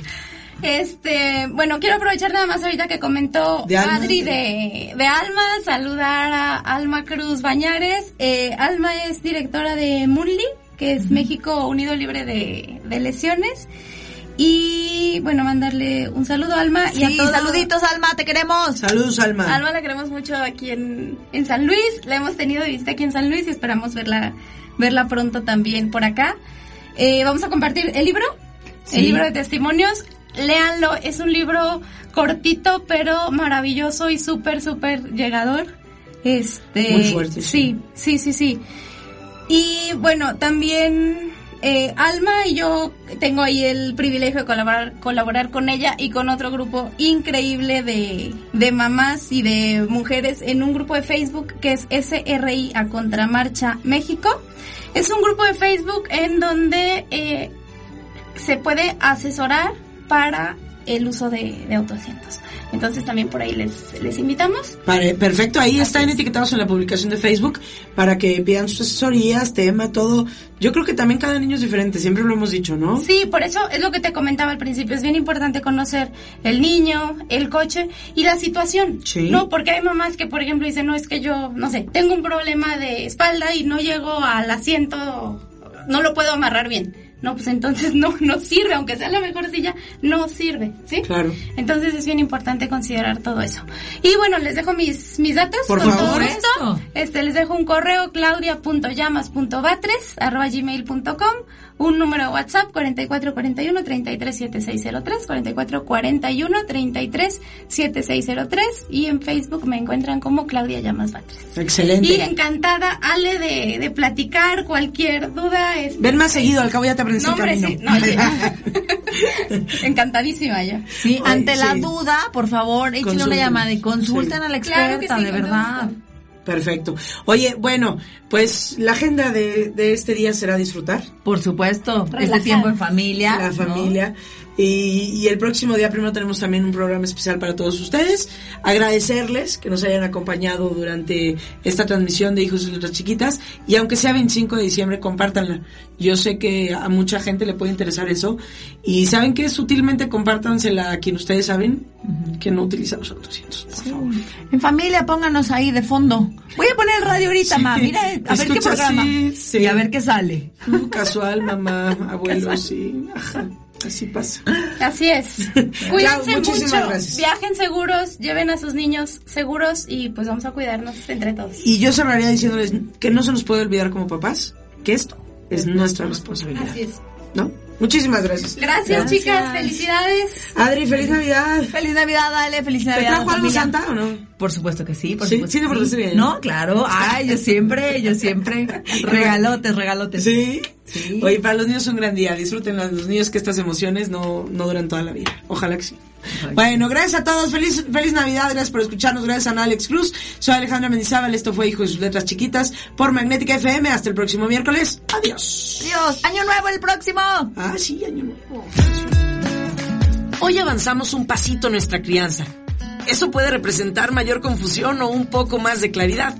[SPEAKER 3] Este, bueno, quiero aprovechar nada más ahorita que comentó
[SPEAKER 5] De.
[SPEAKER 3] Adri de, de Alma, saludar a Alma Cruz Bañares. Eh, Alma es directora de Munli, que es México Unido Libre de, de Lesiones. Y bueno, mandarle un saludo a Alma y a todos.
[SPEAKER 2] saluditos Alma, te queremos.
[SPEAKER 5] Saludos, Alma.
[SPEAKER 3] Alma la queremos mucho aquí en, en San Luis, la hemos tenido de visita aquí en San Luis y esperamos verla, verla pronto también por acá. Eh, vamos a compartir el libro,
[SPEAKER 2] Sí.
[SPEAKER 3] el libro de testimonios. Léanlo, es un libro cortito pero maravilloso y súper, súper llegador. Este,
[SPEAKER 5] Muy fuerte,
[SPEAKER 3] Sí, sí, sí, sí. Y bueno, también eh, Alma y yo tengo ahí el privilegio de colaborar, colaborar con ella y con otro grupo increíble de, de mamás y de mujeres en un grupo de Facebook que es SRI a Contramarcha México. Es un grupo de Facebook en donde eh, se puede asesorar para el uso de, de autoasientos. Entonces también por ahí les, les invitamos.
[SPEAKER 5] Vale, perfecto, ahí están etiquetados en la publicación de Facebook para que pidan sus asesorías, tema, todo. Yo creo que también cada niño es diferente, siempre lo hemos dicho, ¿no?
[SPEAKER 3] Sí, por eso es lo que te comentaba al principio. Es bien importante conocer el niño, el coche y la situación.
[SPEAKER 5] Sí.
[SPEAKER 3] No, porque hay mamás que, por ejemplo, dicen, no, es que yo, no sé, tengo un problema de espalda y no llego al asiento, no lo puedo amarrar bien. No, pues entonces no, no sirve, aunque sea la mejor silla, no sirve, ¿sí?
[SPEAKER 5] Claro.
[SPEAKER 3] Entonces es bien importante considerar todo eso. Y bueno, les dejo mis, mis datos.
[SPEAKER 5] Por
[SPEAKER 3] con
[SPEAKER 5] favor.
[SPEAKER 3] todo gusto. Este, les dejo un correo claudia.llamas.batres arroba gmail.com un número de WhatsApp 4441 337603 4441 337603 y en Facebook me encuentran como Claudia Llamas Batres.
[SPEAKER 1] Excelente.
[SPEAKER 3] Y encantada, Ale, de, de platicar cualquier duda. este,
[SPEAKER 1] Ven más seguido, al cabo ya te aprendí
[SPEAKER 3] No, hombre, sí, no, ya. [laughs] Encantadísima yo.
[SPEAKER 2] Sí,
[SPEAKER 1] Ay,
[SPEAKER 2] ante la duda, por favor, échenle una llamada y consulten
[SPEAKER 1] Sí.
[SPEAKER 2] a la experta, de verdad.
[SPEAKER 3] gusto.
[SPEAKER 1] Perfecto. Oye, bueno, pues la agenda de, de este día será disfrutar.
[SPEAKER 2] Por supuesto, este
[SPEAKER 3] Relajar.
[SPEAKER 2] tiempo en familia.
[SPEAKER 1] la
[SPEAKER 2] ¿no?
[SPEAKER 1] familia. Y, y el próximo día primero tenemos también un programa especial para todos ustedes. Agradecerles que nos hayan acompañado durante esta transmisión de Hijos y Letras Chiquitas. Y aunque sea 25 de diciembre, compártanla. Yo sé que a mucha gente le puede interesar eso. Y saben que sutilmente compártansela a quien ustedes saben que no utiliza los autocientos, por favor.
[SPEAKER 2] En familia, pónganos ahí de fondo. Voy a poner el radio ahorita,
[SPEAKER 1] Sí.
[SPEAKER 2] ma. Mira, a ver qué programa.
[SPEAKER 1] sí.
[SPEAKER 2] Y a ver qué sale.
[SPEAKER 1] Uh, casual, mamá, [laughs] abuelo, sí. Ajá, así pasa.
[SPEAKER 3] Así es. [laughs]
[SPEAKER 1] Clau,
[SPEAKER 3] Cuídense
[SPEAKER 1] muchísimas
[SPEAKER 3] mucho,
[SPEAKER 1] gracias.
[SPEAKER 3] viajen seguros, lleven a sus niños seguros y pues vamos a cuidarnos entre todos.
[SPEAKER 1] Y yo cerraría diciéndoles que no se nos puede olvidar como papás que esto es nuestra responsabilidad.
[SPEAKER 3] Así es.
[SPEAKER 1] ¿No? Muchísimas gracias.
[SPEAKER 3] Gracias, chicas, felicidades.
[SPEAKER 1] Adri, feliz Navidad.
[SPEAKER 2] Feliz Navidad, dale, feliz
[SPEAKER 1] ¿Te
[SPEAKER 2] Navidad.
[SPEAKER 1] trajo algo. Santa o no?
[SPEAKER 2] Por supuesto que sí, por
[SPEAKER 1] Sí,
[SPEAKER 2] supuesto.
[SPEAKER 1] sí te
[SPEAKER 2] que
[SPEAKER 1] portaste bien.
[SPEAKER 2] No, claro. Ay, yo siempre, yo siempre. [laughs] Regalotes, regalotes.
[SPEAKER 1] Sí.
[SPEAKER 2] Sí.
[SPEAKER 1] Oye, para los niños es un gran día. Disfruten a los niños que estas emociones no, no duran toda la vida. Ojalá que sí. Bueno, gracias a todos. Feliz, feliz Navidad. Gracias por escucharnos. Gracias a Alex Cruz. Soy Alejandra Mendizábal. Esto fue Hijo y sus letras chiquitas por Magnética FM. Hasta el próximo miércoles. Adiós.
[SPEAKER 2] Dios, año nuevo el próximo.
[SPEAKER 1] Ah, sí, año nuevo.
[SPEAKER 14] Hoy avanzamos un pasito en nuestra crianza. Eso puede representar mayor confusión o un poco más de claridad.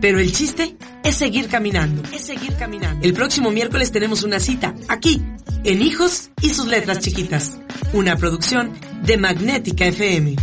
[SPEAKER 14] Pero el chiste es seguir caminando. Es seguir caminando. El próximo miércoles tenemos una cita aquí, en Hijos y sus letras chiquitas. Una producción de Magnética FM.